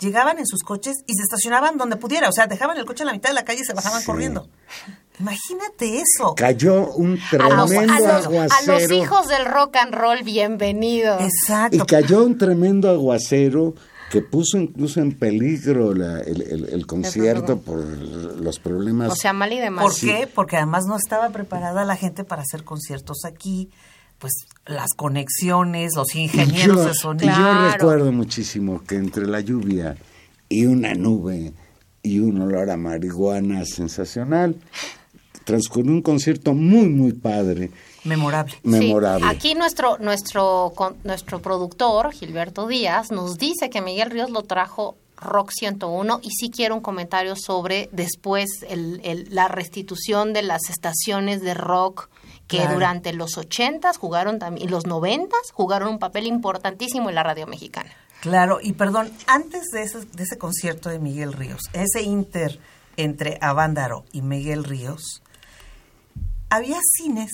Llegaban en sus coches y se estacionaban donde pudiera, o sea, dejaban el coche en la mitad de la calle y se bajaban Sí. corriendo. Imagínate eso. Cayó un A los, tremendo a, los, a aguacero. los hijos del rock and roll, bienvenidos. Exacto. Y cayó un tremendo aguacero que puso incluso en peligro la- el, el- el concierto por los problemas. O sea, mal y demás. ¿Por qué? Porque además no estaba preparada la gente para hacer conciertos aquí, pues las conexiones, los ingenieros yo, de sonido. yo recuerdo muchísimo que entre la lluvia y una nube y un olor a marihuana sensacional, transcurrió un concierto muy, muy padre, Memorable. Sí, memorable. aquí nuestro, nuestro, con- nuestro productor, Gilberto Díaz, nos dice que Miguel Ríos lo trajo Rock 101 y sí quiero un comentario sobre después el- el- la restitución de las estaciones de rock que Claro. durante los 80s jugaron también, y los 90s jugaron un papel importantísimo en la radio mexicana. Claro, y perdón, antes de ese, de ese concierto de Miguel Ríos, ese inter entre Avándaro y Miguel Ríos, había cines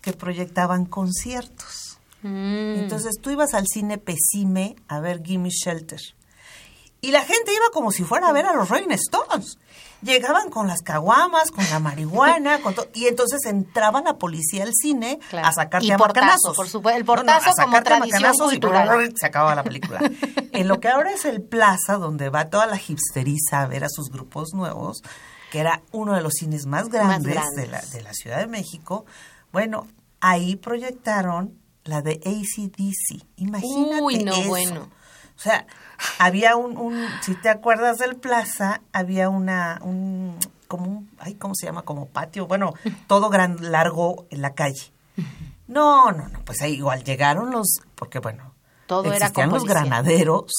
que proyectaban conciertos. Mm. Entonces tú ibas al cine Pesime a ver Gimme Shelter. Y la gente iba como si fuera a ver a los Rolling Stones. Llegaban con las caguamas, con la marihuana, con todo. Y entonces entraba la policía al cine Claro. a sacarte Y a portazo, macanazos. por supuesto. El No, no, portazo a como a tradición y se acababa la película. en lo que ahora es el Plaza, donde va toda la hipsteriza a ver a sus grupos nuevos, que era uno de los cines más grandes, grandes. De, la, de la Ciudad de México. Bueno, ahí proyectaron la de ACDC. Imagínate Uy, no, eso. bueno. O sea, había un, un, si te acuerdas del plaza, había una, un, como un, ay, ¿cómo se llama? Como patio, bueno, todo gran, largo en la calle. No, no, no, pues ahí igual llegaron los, porque bueno, Todo era existían con los policía. granaderos.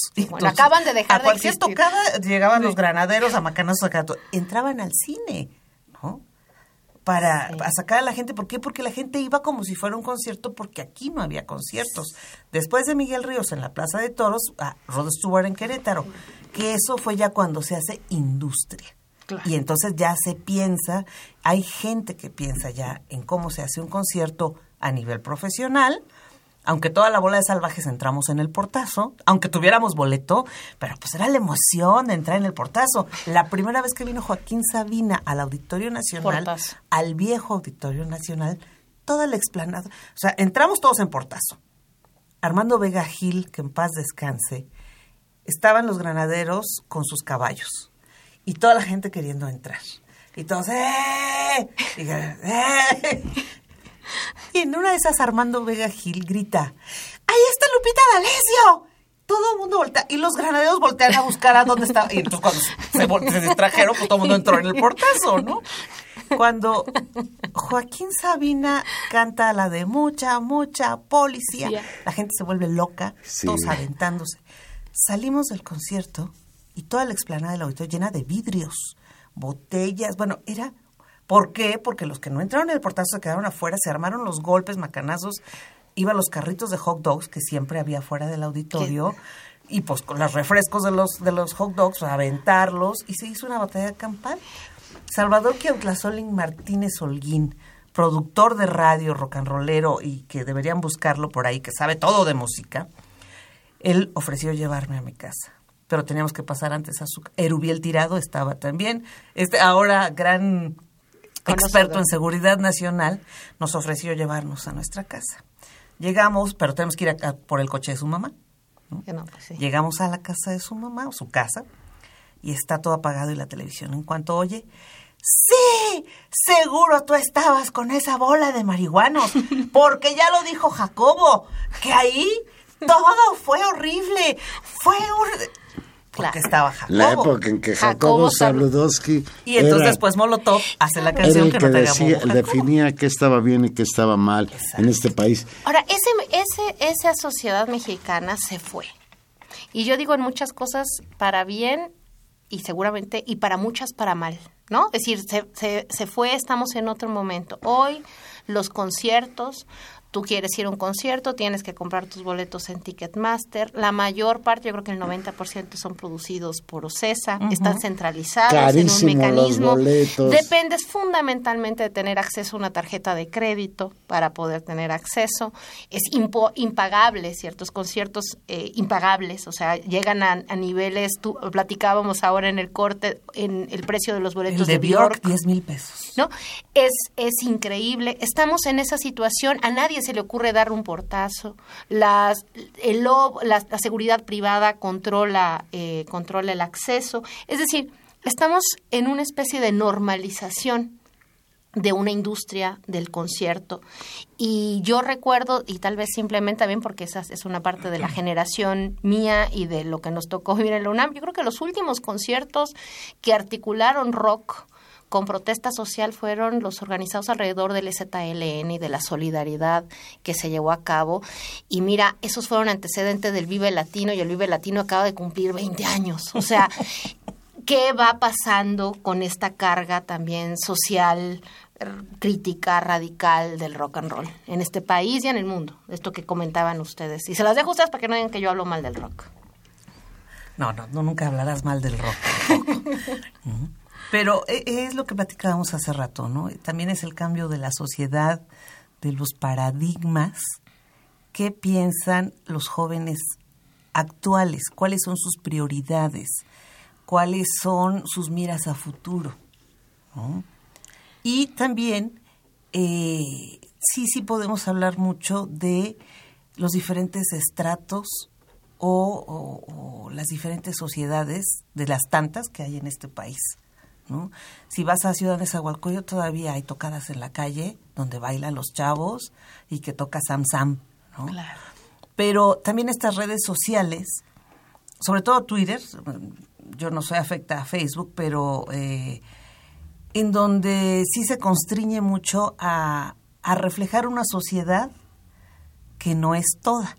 acaban de dejar A de cualquier existir. tocada llegaban los granaderos a to- entraban al cine, ¿no? Para, Sí. a sacar a la gente. ¿Por qué? Porque la gente iba como si fuera un concierto, porque aquí no había conciertos. Después de Miguel Ríos en la Plaza de Toros, a Rod Stewart en Querétaro, que eso fue ya cuando se hace industria. Y entonces ya se piensa, hay gente que piensa ya en cómo se hace un concierto a nivel profesional, aunque toda la bola de salvajes entramos en el portazo, aunque tuviéramos boleto, pero pues era la emoción de entrar en el portazo. La primera vez que vino Joaquín Sabina al Auditorio Nacional, Portazo. al viejo Auditorio Nacional, toda la explanada, o sea, entramos todos en portazo. Armando Vega Gil, que en paz descanse, estaban los granaderos con sus caballos y toda la gente queriendo entrar. Y todos, ¡eh! Y, ¡eh! Y en una de esas Armando Vega Gil grita, ¡ahí está Lupita D'Alessio! Todo el mundo voltea, y los granaderos voltean a buscar a dónde estaba. Y entonces cuando se, se distrajeron, pues todo el mundo entró en el portazo, ¿no? Cuando Joaquín Sabina canta la de mucha, mucha policía, Sí. la gente se vuelve loca, Sí. todos aventándose. Salimos del concierto y toda la explanada del auditorio llena de vidrios, botellas, bueno, era... ¿Por qué? Porque los que no entraron en el portazo se quedaron afuera, se armaron los golpes, macanazos, iban los carritos de hot dogs que siempre había fuera del auditorio y pues con los refrescos de los, de los hot dogs, a aventarlos y se hizo una batalla campal. Salvador Kiautlazolin Martínez Holguín, productor de radio, rock and rollero y que deberían buscarlo por ahí, que sabe todo de música, él ofreció llevarme a mi casa. Pero teníamos que pasar antes a su... Erubiel Tirado estaba también. Este ahora gran experto en seguridad nacional nos ofreció llevarnos a nuestra casa. Llegamos, pero tenemos que ir a- a por el coche de su mamá. Que no, pues sí. Llegamos a la casa de su mamá, o su casa, y está todo apagado y la televisión. En cuanto oye, sí, seguro tú estabas con esa bola de marihuanos, porque ya lo dijo Jacobo, que ahí todo fue horrible, fue horrible. Porque Claro. estaba Jacobo. La época en que Jacobo Jacobo Saludowski Y entonces era, después Molotov hace la era canción el que, que no tenga decía, definía qué estaba bien y qué estaba mal en este país. Ahora, ese, ese, esa sociedad mexicana se fue. Y yo digo en muchas cosas para bien y seguramente, y para muchas para mal, ¿no? Es decir, se, se, se fue, estamos en otro momento. Hoy los conciertos, tú quieres ir a un concierto, tienes que comprar tus boletos en Ticketmaster. La mayor parte, yo creo que el 90% son producidos por OCESA, están centralizados Carísimo en un mecanismo. Dependes fundamentalmente de tener acceso a una tarjeta de crédito para poder tener acceso. Es impagable, ciertos conciertos eh, impagables, o sea, llegan a, a niveles, tú, platicábamos ahora en el corte, en el precio de los boletos El de de Bjork. 10 mil pesos. ¿no? Es, es increíble. Estamos en esa situación. A nadie se le ocurre dar un portazo. Las, el lobo- la, la seguridad privada controla, eh, controla el acceso. Es decir, estamos en una especie de normalización de una industria del concierto. Y yo recuerdo, y tal vez simplemente también porque esa es una parte de la generación mía y de lo que nos tocó vivir en la UNAM, yo creo que los últimos conciertos que articularon rock con protesta social fueron los organizados alrededor del ZLN y de la solidaridad que se llevó a cabo. Y mira, esos fueron antecedentes del Vive Latino y el Vive Latino acaba de cumplir 20 años. O sea, ¿qué va pasando con esta carga también social, crítica, radical del rock and roll en este país y en el mundo? Esto que comentaban ustedes. Y se las dejo a ustedes para que no digan que yo hablo mal del rock. No, no, no, nunca hablarás mal del rock. Pero eh, es lo que platicábamos hace rato, ¿no? También es el cambio de la sociedad, de los paradigmas qué piensan los jóvenes actuales, cuáles son sus prioridades, cuáles son sus miras a futuro. ¿no? Y también, eh, sí, sí podemos hablar mucho de los diferentes estratos o las diferentes sociedades de las tantas que hay en este país. ¿No? Si vas a Ciudad de todavía hay tocadas en la calle donde bailan los chavos y que toca Sam Sam. ¿no? Pero también estas redes sociales, sobre todo Twitter, yo no soy afecta a Facebook, pero eh, en donde sí se constriñe mucho a, a reflejar una sociedad que no es toda,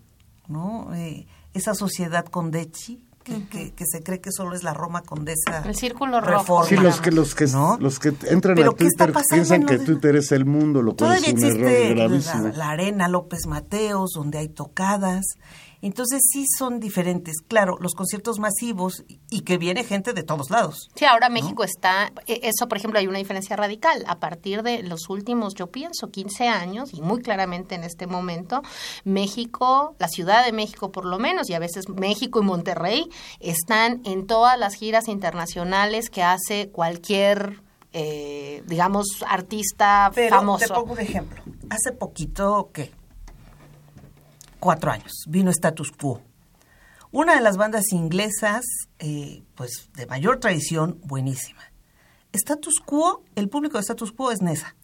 ¿no? Eh, esa sociedad condechi, que, que, que se cree que solo es la Roma condesa. El círculo rojo. reforma. Sí, los que los que ¿no? los que entran a ¿qué está Twitter piensan en que de- Twitter es el mundo, lo cual Todavía es un error la arena López Mateos, donde hay tocadas. Entonces sí son diferentes. Claro, los conciertos masivos y- que viene gente de todos lados. Sí, ahora México está, e- eso por ejemplo hay una diferencia radical. A partir de los últimos, yo pienso, 15 años, y muy claramente en este momento, México, la Ciudad de México por lo menos, y a veces México y Monterrey, están en todas las giras internacionales que hace cualquier, eh, digamos, artista Pero famoso. te pongo un ejemplo. Hace poquito, ¿qué? Cuatro años, vino Status Quo. Una de las bandas inglesas, eh, pues de mayor tradición, buenísima. Status Quo, el público de Status Quo es Nesa.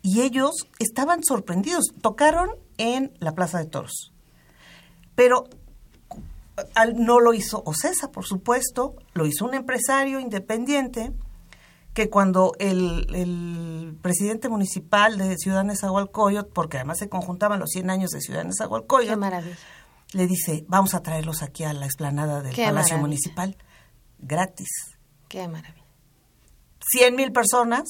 Y ellos estaban sorprendidos. Tocaron en la Plaza de Toros. Pero no lo hizo Ocesa, por supuesto, lo hizo un empresario independiente que cuando el, el presidente municipal de Ciudad Nezahualcóyotl, porque además se conjuntaban los 100 años de Ciudad Qué Nezahualcóyotl, maravilla. le dice, vamos a traerlos aquí a la explanada del Qué Palacio maravilla. Municipal, gratis. Qué maravilla. 100 mil personas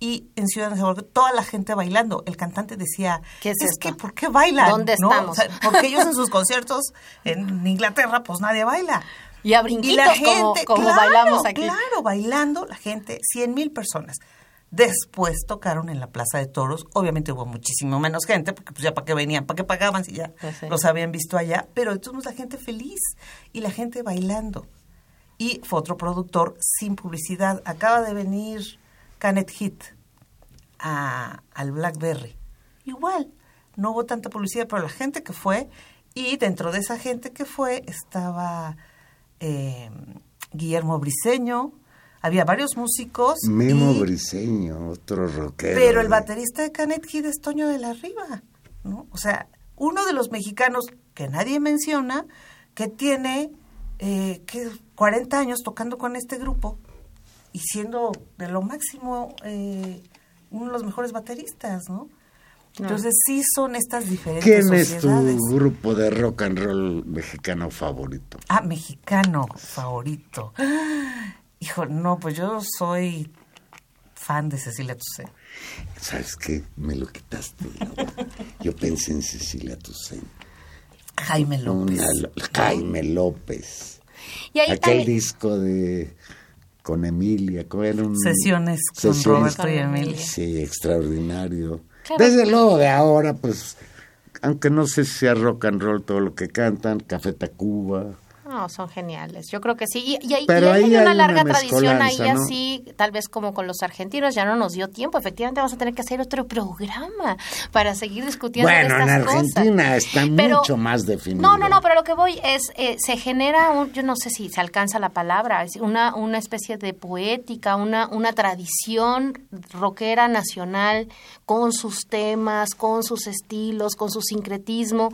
y en Ciudad Nezahualcóyotl toda la gente bailando. El cantante decía, ¿Qué es que ¿por qué bailan? ¿Dónde ¿No? estamos? O sea, porque ellos en sus conciertos en Inglaterra pues nadie baila. Y a Y brinquitos la gente, como, como claro, bailamos aquí. Claro, bailando la gente, 100 mil personas. Después tocaron en la Plaza de Toros. Obviamente hubo muchísimo menos gente, porque pues ya para qué venían, para qué pagaban si ya sí. los habían visto allá. Pero entonces la gente feliz y la gente bailando. Y fue otro productor sin publicidad. Acaba de venir Canet Hit a- al Blackberry. Igual, no hubo tanta publicidad, pero la gente que fue, y dentro de esa gente que fue estaba eh, Guillermo Briseño, había varios músicos. Memo y- Briseño, otro rockero. pero el baterista de Canet Kid es Toño de la Riva, ¿no? O sea, uno de los mexicanos que nadie menciona, que tiene eh, que 40 años tocando con este grupo y siendo de lo máximo eh, uno de los mejores bateristas, ¿no? Entonces sí son estas diferentes ¿Quién es tu grupo de rock and roll mexicano favorito? Ah, mexicano favorito. Hijo, no, pues yo soy fan de Cecilia Toussaint. ¿Sabes qué? Me lo quitaste. Yo pensé en Cecilia Toussaint. Jaime López. Una Jaime López. Y ahí Aquel también- disco de con Emilia, con era un Sesiones con sesiones- Roberto y Emilia. Sí, extraordinario. Claro. Desde luego de ahora, pues, aunque no sé si sea rock and roll todo lo que cantan, Café Tacuba. No, son geniales. Yo creo que sí. Y, y y hay una hay una larga tradición ahí así, tal vez como con los argentinos, ya no nos dio tiempo. Efectivamente, vamos a tener que hacer otro programa para seguir discutiendo Bueno, en estas cosas. Argentina está Pero- mucho más definido. No, no, no, pero lo que voy es, eh, se genera, un, yo no sé si se alcanza la palabra, es una, una especie de poética, una, una tradición rockera nacional con sus temas, con sus estilos, con su sincretismo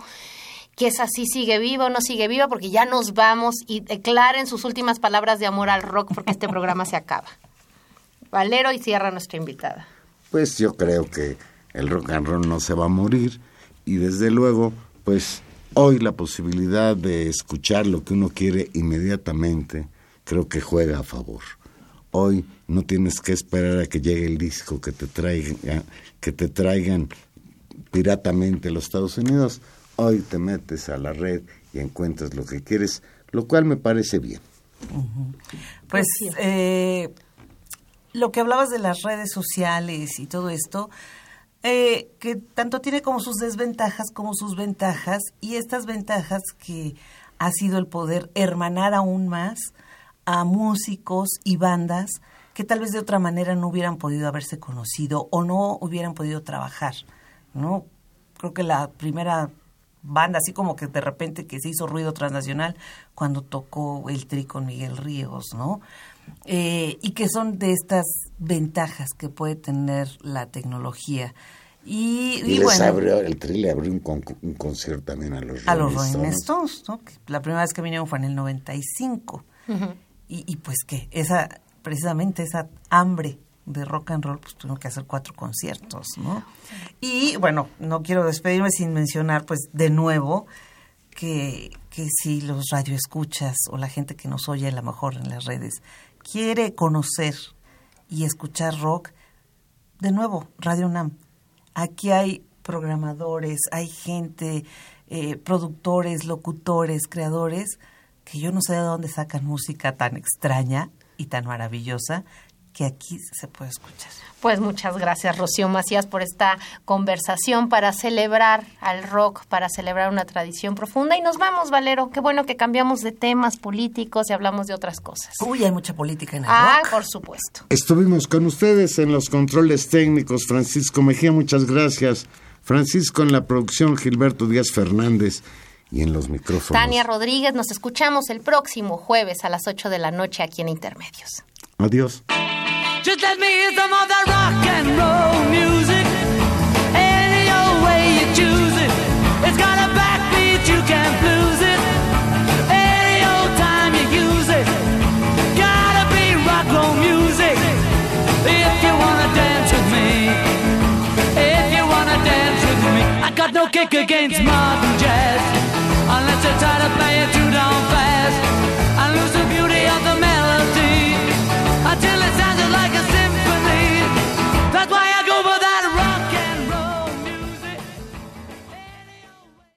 que es así, sigue viva o no sigue viva, porque ya nos vamos y declaren sus últimas palabras de amor al rock, porque este programa se acaba. Valero y cierra nuestra invitada. Pues yo creo que el rock and roll no se va a morir y desde luego, pues hoy la posibilidad de escuchar lo que uno quiere inmediatamente creo que juega a favor. Hoy no tienes que esperar a que llegue el disco que te traigan, que te traigan piratamente los Estados Unidos. Hoy te metes a la red y encuentras lo que quieres, lo cual me parece bien. Pues eh, lo que hablabas de las redes sociales y todo esto, eh, que tanto tiene como sus desventajas como sus ventajas y estas ventajas que ha sido el poder hermanar aún más a músicos y bandas que tal vez de otra manera no hubieran podido haberse conocido o no hubieran podido trabajar, ¿no? Creo que la primera banda, así como que de repente que se hizo ruido transnacional cuando tocó el tri con Miguel Ríos, ¿no? Eh, y que son de estas ventajas que puede tener la tecnología. Y, Y, y les bueno, abrió, el Tri le abrió un, con- un concierto también a los a los Rolling Stones. ¿no? La primera vez que vinieron fue en el 95. y, y pues que esa, precisamente esa hambre de rock and roll, pues tuvieron que hacer cuatro conciertos, ¿no? Y bueno, no quiero despedirme sin mencionar, pues de nuevo, que, que si los radioescuchas o la gente que nos oye a lo mejor en las redes quiere conocer y escuchar rock, de nuevo, Radio UNAM. Aquí hay programadores, hay gente, eh, productores, locutores, creadores, que yo no sé de dónde sacan música tan extraña y tan maravillosa que aquí se puede escuchar. Pues muchas gracias, Rocío Macías, por esta conversación para celebrar al rock, para celebrar una tradición profunda. Y nos vamos, Valero. Qué bueno que cambiamos de temas políticos y hablamos de otras cosas. Uy, hay mucha política en el Ah, rock. por supuesto. Estuvimos con ustedes en los controles técnicos, Francisco Mejía, muchas gracias. Francisco en la producción, Gilberto Díaz Fernández y en los micrófonos. Tania Rodríguez, nos escuchamos el próximo jueves a las 8 de la noche aquí en Intermedios. Adiós. Just let me hear some of that rock and roll music. Any old way you choose it. It's got a backbeat, you can't lose it. Any old time you use it. Gotta be rock roll music. If you wanna dance with me. If you wanna dance with me. I got no kick against modern jazz. Unless you try to play it too down fast. I lose the beauty of the melody. Until it's